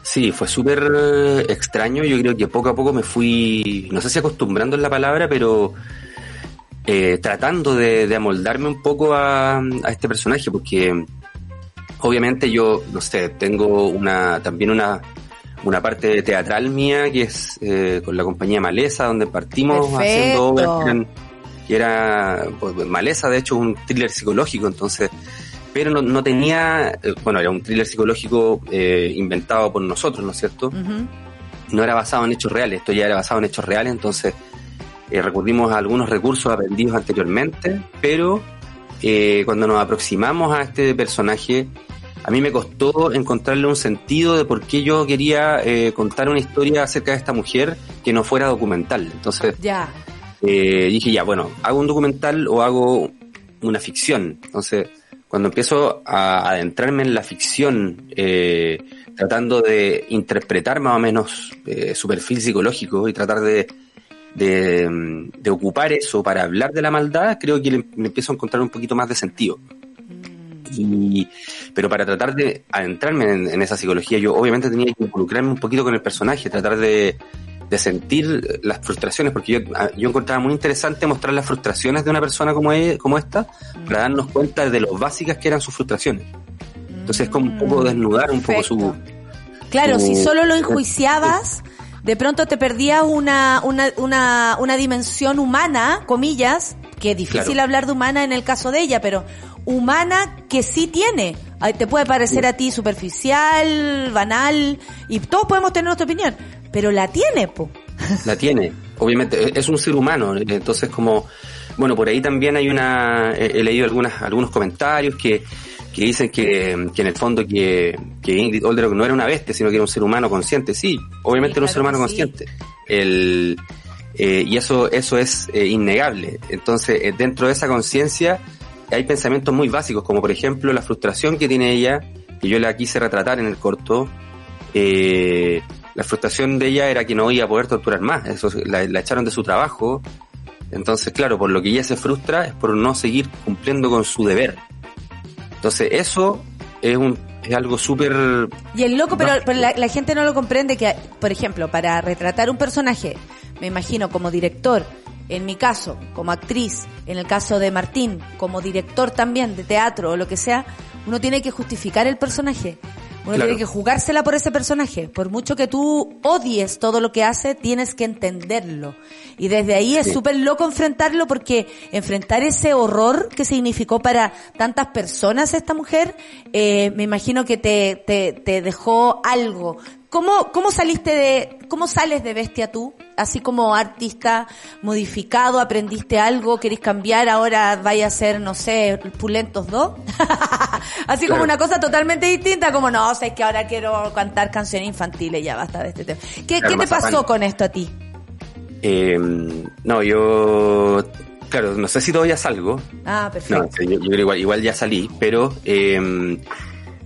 Sí, fue súper eh, extraño. Yo creo que poco a poco me fui, no sé si acostumbrando en la palabra, pero eh, tratando de, amoldarme un poco a, este personaje, porque obviamente yo, no sé, tengo una también una, una parte teatral mía que es eh, con la compañía Maleza, donde partimos haciendo obras que, era pues, Maleza, de hecho, un thriller psicológico, entonces pero no, no tenía, eh, bueno, era un thriller psicológico eh, inventado por nosotros, ¿no es cierto? No era basado en hechos reales, esto ya era basado en hechos reales, entonces eh, recurrimos a algunos recursos aprendidos anteriormente, pero cuando nos aproximamos a este personaje, a mí me costó encontrarle un sentido de por qué yo quería contar una historia acerca de esta mujer que no fuera documental. Entonces, ya. dije, ya, bueno, hago un documental o hago una ficción. Entonces, cuando empiezo a adentrarme en la ficción, eh, tratando de interpretar más o menos eh, su perfil psicológico y tratar de, de, ocupar eso para hablar de la maldad, creo que le, empiezo a encontrar un poquito más de sentido. Y, pero para tratar de adentrarme en, esa psicología, yo obviamente tenía que involucrarme un poquito con el personaje, tratar de, de sentir las frustraciones, porque yo, ah, yo encontraba muy interesante mostrar las frustraciones de una persona como, como esta, para darnos cuenta de lo básicas que eran sus frustraciones. Entonces es como un poco desnudar un poco su... Claro, si solo lo enjuiciabas, de pronto te perdías una, una, una, una dimensión humana, comillas, que es difícil hablar de humana en el caso de ella, pero humana que sí tiene. Te puede parecer a ti superficial, banal, y todos podemos tener nuestra opinión, pero la tiene, po. [LAUGHS] La tiene, obviamente, es un ser humano, entonces como, bueno, por ahí también hay una, he leído algunas, algunos comentarios que, que dicen que, que en el fondo que, que Ingrid Olderock no era una bestia, sino que era un ser humano consciente. Sí, obviamente era un ser humano consciente. El, eh, y eso, eso es eh, innegable. Entonces, eh, dentro de esa conciencia hay pensamientos muy básicos, como por ejemplo la frustración que tiene ella, que yo la quise retratar en el corto. Eh, la frustración de ella era que no iba a poder torturar más, eso la, echaron de su trabajo. Entonces, claro, por lo que ella se frustra es por no seguir cumpliendo con su deber. Entonces, eso es un es algo súper... Y el loco, pero, la, la, gente no lo comprende que, por ejemplo, para retratar un personaje, me imagino como director, en mi caso, como actriz, en el caso de Martín, como director también de teatro o lo que sea, uno tiene que justificar el personaje. Uno tiene que jugársela por ese personaje. Por mucho que tú odies todo lo que hace, tienes que entenderlo. Y desde ahí es súper loco enfrentarlo porque enfrentar ese horror que significó para tantas personas esta mujer, eh, me imagino que te, te, te dejó algo. ¿Cómo, ¿Cómo saliste de, cómo sales de bestia tú? Así como artista modificado, aprendiste algo, querés cambiar, ahora vaya a ser, no sé, Pulentos 2. [LAUGHS] Así como una cosa totalmente distinta, como no, o sea, es que ahora quiero cantar canciones infantiles, ya basta de este tema. ¿Qué, ¿qué te pasó con esto a ti? Eh, no, yo claro, no sé si todavía salgo. Ah, perfecto. No, yo, creo igual, igual ya salí, pero eh,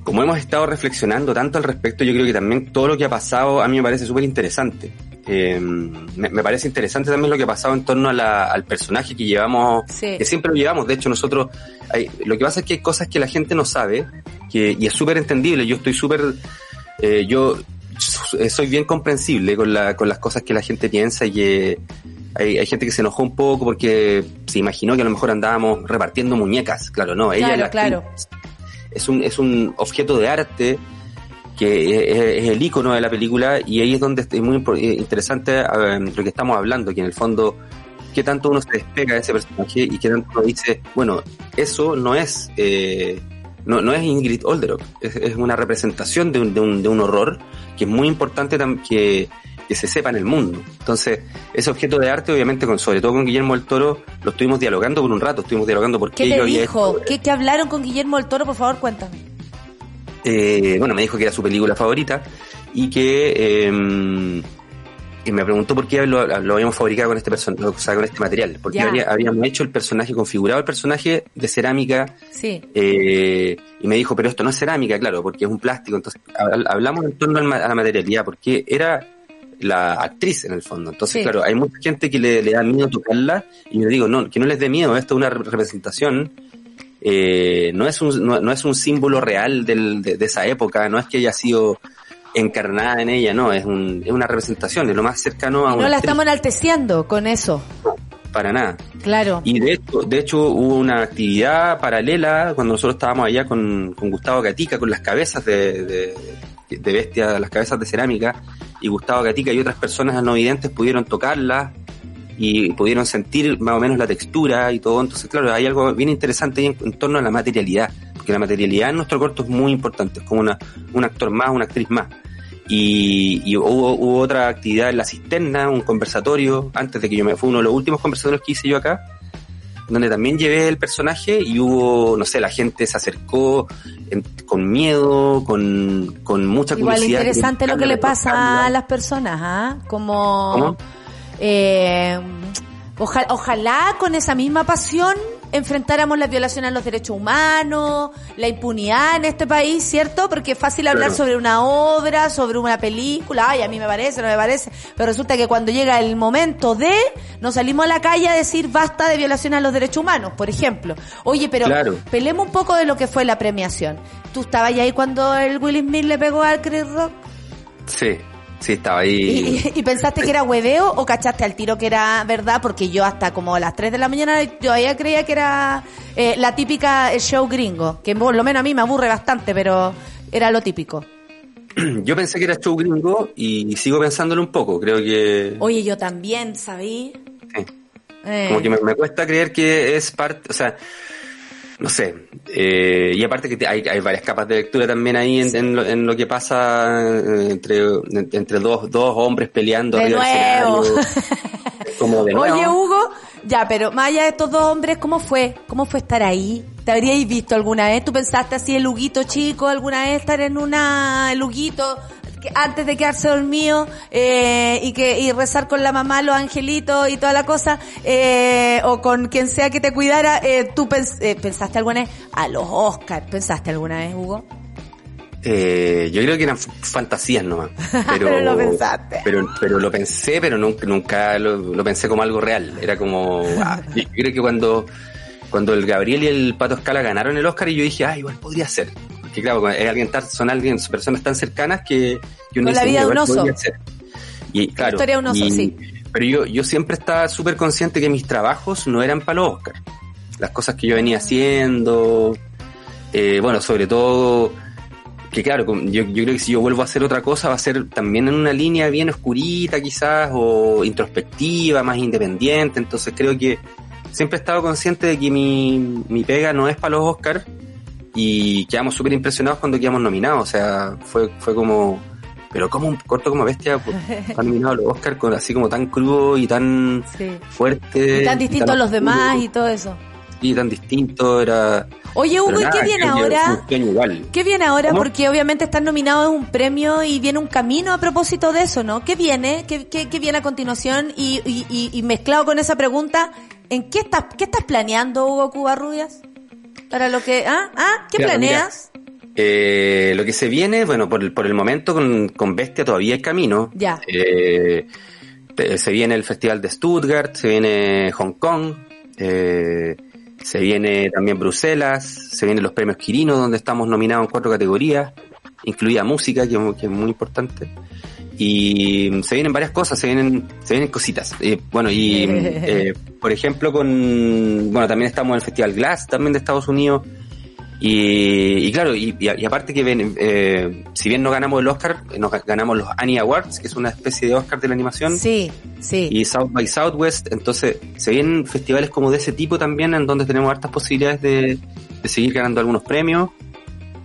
como hemos estado reflexionando tanto al respecto, yo creo que también todo lo que ha pasado a mí me parece súper interesante. Eh, me, parece interesante también lo que ha pasado en torno al personaje que llevamos, que siempre lo llevamos. De hecho, nosotros, hay, lo que pasa es que hay cosas que la gente no sabe, que, y es súper entendible. Yo estoy súper, eh, yo soy bien comprensible con, la, con las cosas que la gente piensa y que hay, hay, gente que se enojó un poco porque se imaginó que a lo mejor andábamos repartiendo muñecas. Claro, no, ella la claro es un, es un objeto de arte que es, el icono de la película y ahí es donde es muy interesante lo que estamos hablando, que en el fondo qué tanto uno se despega de ese personaje y qué tanto uno dice, bueno, eso no es eh, no, no es Ingrid Olderock, es, es una representación de un, de, un, de un horror que es muy importante que, que se sepa en el mundo. Entonces, ese objeto de arte, obviamente, con, sobre todo con Guillermo del Toro, lo estuvimos dialogando por un rato, estuvimos dialogando por qué, yo dijo? ¿Qué, ¿Qué hablaron con Guillermo del Toro? Por favor, cuéntame. Eh, bueno, me dijo que era su película favorita y que eh, y me preguntó por qué lo, habíamos fabricado con este personaje, o sea, con este material, porque habíamos hecho el personaje, configurado el personaje de cerámica, sí. eh, y me dijo, pero esto no es cerámica, claro, porque es un plástico, entonces hablamos en torno a la materialidad, porque era la actriz en el fondo. Entonces, Sí. claro, hay mucha gente que le, le da miedo tocarla y yo le digo, no, que no les dé miedo, esto es una re- representación, eh, no, es un, no, no es un símbolo real del, de, de esa época, no es que haya sido encarnada en ella, no, es, un, es una representación, es lo más cercano a Y una no la actriz, estamos enalteciendo con eso. para nada. Claro. Y de hecho, de hecho hubo una actividad paralela cuando nosotros estábamos allá con, con Gustavo Gatica, con las cabezas de, de, de bestia, las cabezas de cerámica, y Gustavo Gatica y otras personas no videntes pudieron tocarlas y pudieron sentir más o menos la textura y todo. Entonces, claro, hay algo bien interesante en, en torno a la materialidad, porque la materialidad en nuestro corto es muy importante, es como una, un actor más, una actriz más. Y, y hubo, hubo otra actividad en la cisterna, un conversatorio, antes de que yo me fue uno de los últimos conversatorios que hice yo acá, donde también llevé el personaje y hubo, no sé, la gente se acercó en- con miedo, con, con mucha Igual curiosidad. interesante lo que le pasa a las personas, ¿ah? Como... Eh, oja- ojalá con esa misma pasión enfrentáramos la violación a los derechos humanos, la impunidad en este país, ¿cierto? Porque es fácil hablar Claro. sobre una obra, sobre una película, ay, a mí me parece, no me parece, pero resulta que cuando llega el momento de, nos salimos a la calle a decir basta de violación a los derechos humanos, por ejemplo. Oye, pero Claro. pelemos un poco de lo que fue la premiación. ¿Tú estabas ahí cuando el Will Smith le pegó al Chris Rock? Sí, sí, estaba ¿Y, ahí. y- y pensaste que era hueveo o cachaste al tiro que era verdad? Porque yo hasta como a las 3 de la mañana todavía creía que era eh, la típica eh, show gringo, que por lo menos a mí me aburre bastante, pero era lo típico. [CLEARS THROAT] Yo pensé que era show gringo y sigo pensándolo un poco. Creo que. Oye, yo también, ¿sabí? Sí. Eh, Como que me, me cuesta creer que es parte, o sea, no sé. eh, y aparte que hay, hay varias capas de lectura también ahí en, en lo, en lo que pasa eh, entre, en- entre dos, dos hombres peleando De nuevo. [LAUGHS] Como de nuevo. Oye, Hugo, ya, pero más allá de estos dos hombres, ¿cómo fue? ¿Cómo fue estar ahí? ¿Te habríais visto alguna vez? ¿Tú pensaste así el Huguito chico, alguna vez estar en una, el Huguito, que antes de quedarse dormido, eh, y que, y rezar con la mamá, los angelitos y toda la cosa, eh, o con quien sea que te cuidara, eh, ¿tú pens- eh, pensaste alguna vez a los Oscars? ¿Pensaste alguna vez, Hugo? Eh, yo creo que eran fantasías nomás. Pero, [LAUGHS] Pero lo pensaste. Pero, pero lo pensé, pero nunca, nunca lo, lo pensé como algo real. Era como, ah, [LAUGHS] yo creo que cuando, cuando el Gabriel y el Pato Escala ganaron el Oscar y yo dije, ah, igual podría ser. Porque claro, es alguien tan, son alguien, son personas tan cercanas que, que uno Con la dice, vida de un oso. Y claro. historia de un oso, y- sí. Pero yo, yo siempre estaba súper consciente que mis trabajos no eran para los Oscar. Las cosas que yo venía haciendo, eh, bueno, sobre todo, que claro, yo, yo creo que si yo vuelvo a hacer otra cosa va a ser también en una línea bien oscurita quizás, o introspectiva, más independiente, entonces creo que siempre he estado consciente de que mi, mi pega no es para los Oscars y quedamos súper impresionados cuando quedamos nominados, o sea, fue, fue como, pero como un corto como bestia, pues, [LAUGHS] nominado a los Oscars con, así como tan crudo y tan Sí. fuerte. Y tan distinto a los oscuro, demás y todo eso. Y tan distinto, era... Oye, Hugo, ¿y qué viene ahora? igual. ¿Qué viene ahora? ¿Cómo? Porque obviamente están nominados en un premio y viene un camino a propósito de eso, ¿no? ¿Qué viene? ¿Qué, qué, qué viene a continuación? Y, y, y, y mezclado con esa pregunta, ¿en qué estás, qué estás planeando, Hugo Cubarrubias? Para lo que, ¿ah? ¿Ah? ¿Qué Claro, planeas? Eh, lo que se viene, bueno, por el, por el momento con, con Bestia todavía hay camino. Ya. Eh, te- se viene el Festival de Stuttgart, se viene Hong Kong, eh, se viene también Bruselas, se vienen los premios Quirino, donde estamos nominados en cuatro categorías, incluida música, que, que es muy importante. Y se vienen varias cosas, se vienen, se vienen cositas. Eh, bueno, y [LAUGHS] eh, por ejemplo con, bueno, también estamos en el Festival Glass, también de Estados Unidos. Y, y claro, y, aparte que ven, eh, si bien no ganamos el Oscar, eh, nos ga- ganamos los Annie Awards, que es una especie de Oscar de la animación, Sí, sí. y South by Southwest, entonces se vienen festivales como de ese tipo también, en donde tenemos hartas posibilidades de, de seguir ganando algunos premios,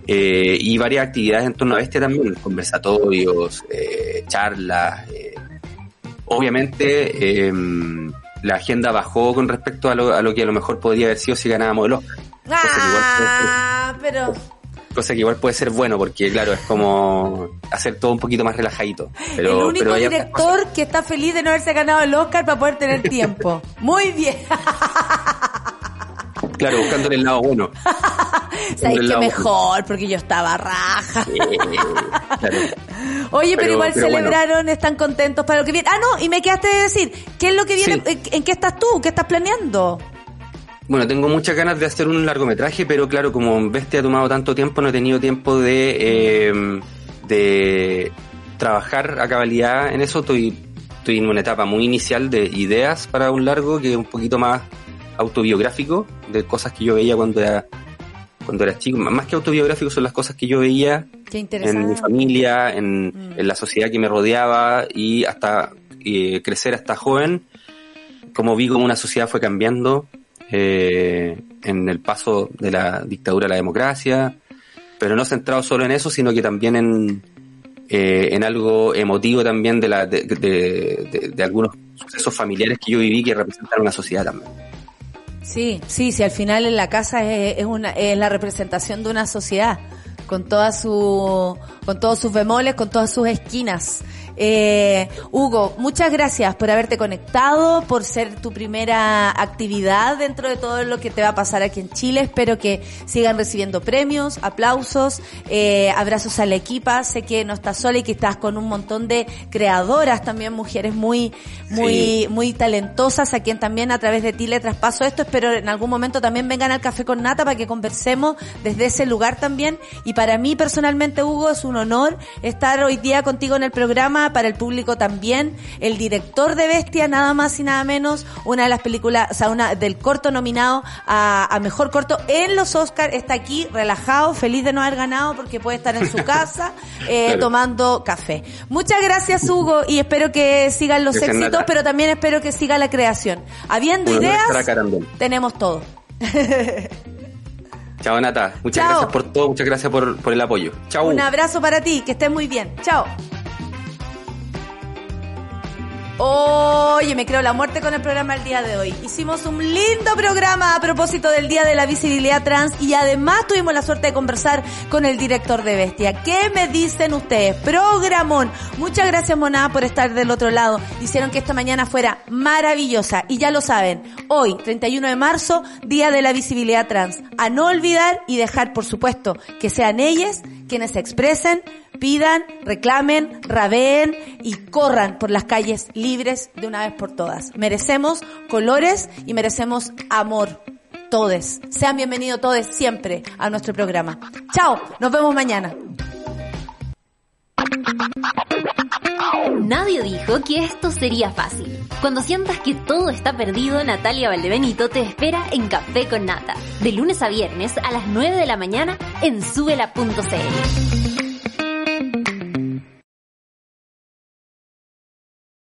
eh, y varias actividades en torno a Bestia también, conversatorios, eh, charlas, eh, obviamente em, la agenda bajó con respecto a lo, a lo que a lo mejor podría haber sido si ganábamos el Oscar. Cosa que igual puede ser- Ah, pero... cosa que igual puede ser bueno porque claro es como hacer todo un poquito más relajadito pero el único pero director que está feliz de no haberse ganado el Oscar para poder tener tiempo. [LAUGHS] Muy bien. [LAUGHS] claro buscándole el lado bueno [LAUGHS] Sabéis lado mejor, porque yo estaba raja. Eh, claro. [LAUGHS] Oye, pero, Pero- igual pero bueno. celebraron, están contentos para lo que viene. Ah, no, y me quedaste de decir, ¿qué es lo que viene? Sí. ¿En qué estás tú? ¿Qué estás planeando? Bueno, tengo muchas ganas de hacer un largometraje, pero claro, como Bestia ha tomado tanto tiempo, no he tenido tiempo de, eh, de trabajar a cabalidad en eso. Estoy, estoy en una etapa muy inicial de ideas para un largo que es un poquito más autobiográfico, de cosas que yo veía cuando era, cuando era chico. Más que autobiográfico son las cosas que yo veía en mi familia, en, Mm. en la sociedad que me rodeaba y hasta eh, crecer hasta joven, como vi cómo una sociedad fue cambiando eh, en el paso de la dictadura a la democracia, pero no centrado solo en eso, sino que también en, eh, en algo emotivo también de, la, de, de- de- de algunos sucesos familiares que yo viví que representan una sociedad también. Sí, sí, sí, al final en la casa es, una, es la representación de una sociedad con todas su, con todos sus bemoles, con todas sus esquinas. Eh, Hugo, muchas gracias por haberte conectado, por ser tu primera actividad dentro de todo lo que te va a pasar aquí en Chile. Espero que sigan recibiendo premios, aplausos, eh, abrazos a la equipa. Sé que no estás sola y que estás con un montón de creadoras también, mujeres muy, muy, Sí. muy talentosas, a quien también a través de ti le traspaso esto. Espero en algún momento también vengan al Café con Nata para que conversemos desde ese lugar también. Y para mí personalmente, Hugo, es un honor estar hoy día contigo en el programa, para el público también. El director de Bestia, nada más y nada menos, una de las películas, o sea, una del corto nominado a, a mejor corto en los Oscars, está aquí relajado, feliz de no haber ganado porque puede estar en su [LAUGHS] casa eh, Claro. tomando café. Muchas gracias, Hugo, y espero que sigan los Gracias, éxitos, Nata. pero también espero que siga la creación. Habiendo ideas, tenemos todo. [LAUGHS] Chao Nata, muchas Chao. gracias por todo, muchas gracias por, por el apoyo. Chao. Un abrazo para ti, que estés muy bien. Chao. Oye, me creo la muerte con el programa el día de hoy. Hicimos un lindo programa a propósito del Día de la Visibilidad Trans y además tuvimos la suerte de conversar con el director de Bestia. ¿Qué me dicen ustedes? Programón. Muchas gracias, Moná, por estar del otro lado. Hicieron que esta mañana fuera maravillosa. Y ya lo saben, hoy, 31 de marzo, Día de la Visibilidad Trans. A no olvidar y dejar, por supuesto, que sean ellas quienes se expresen, pidan, reclamen, rabeen y corran por las calles libres de una vez por todas. Merecemos colores y merecemos amor. Todes. Sean bienvenidos todos siempre a nuestro programa. Chao, nos vemos mañana. Nadie dijo que esto sería fácil. Cuando sientas que todo está perdido, Natalia Valdebenito te espera en Café con Nata, de lunes a viernes a las 9 de la mañana en subela.cl.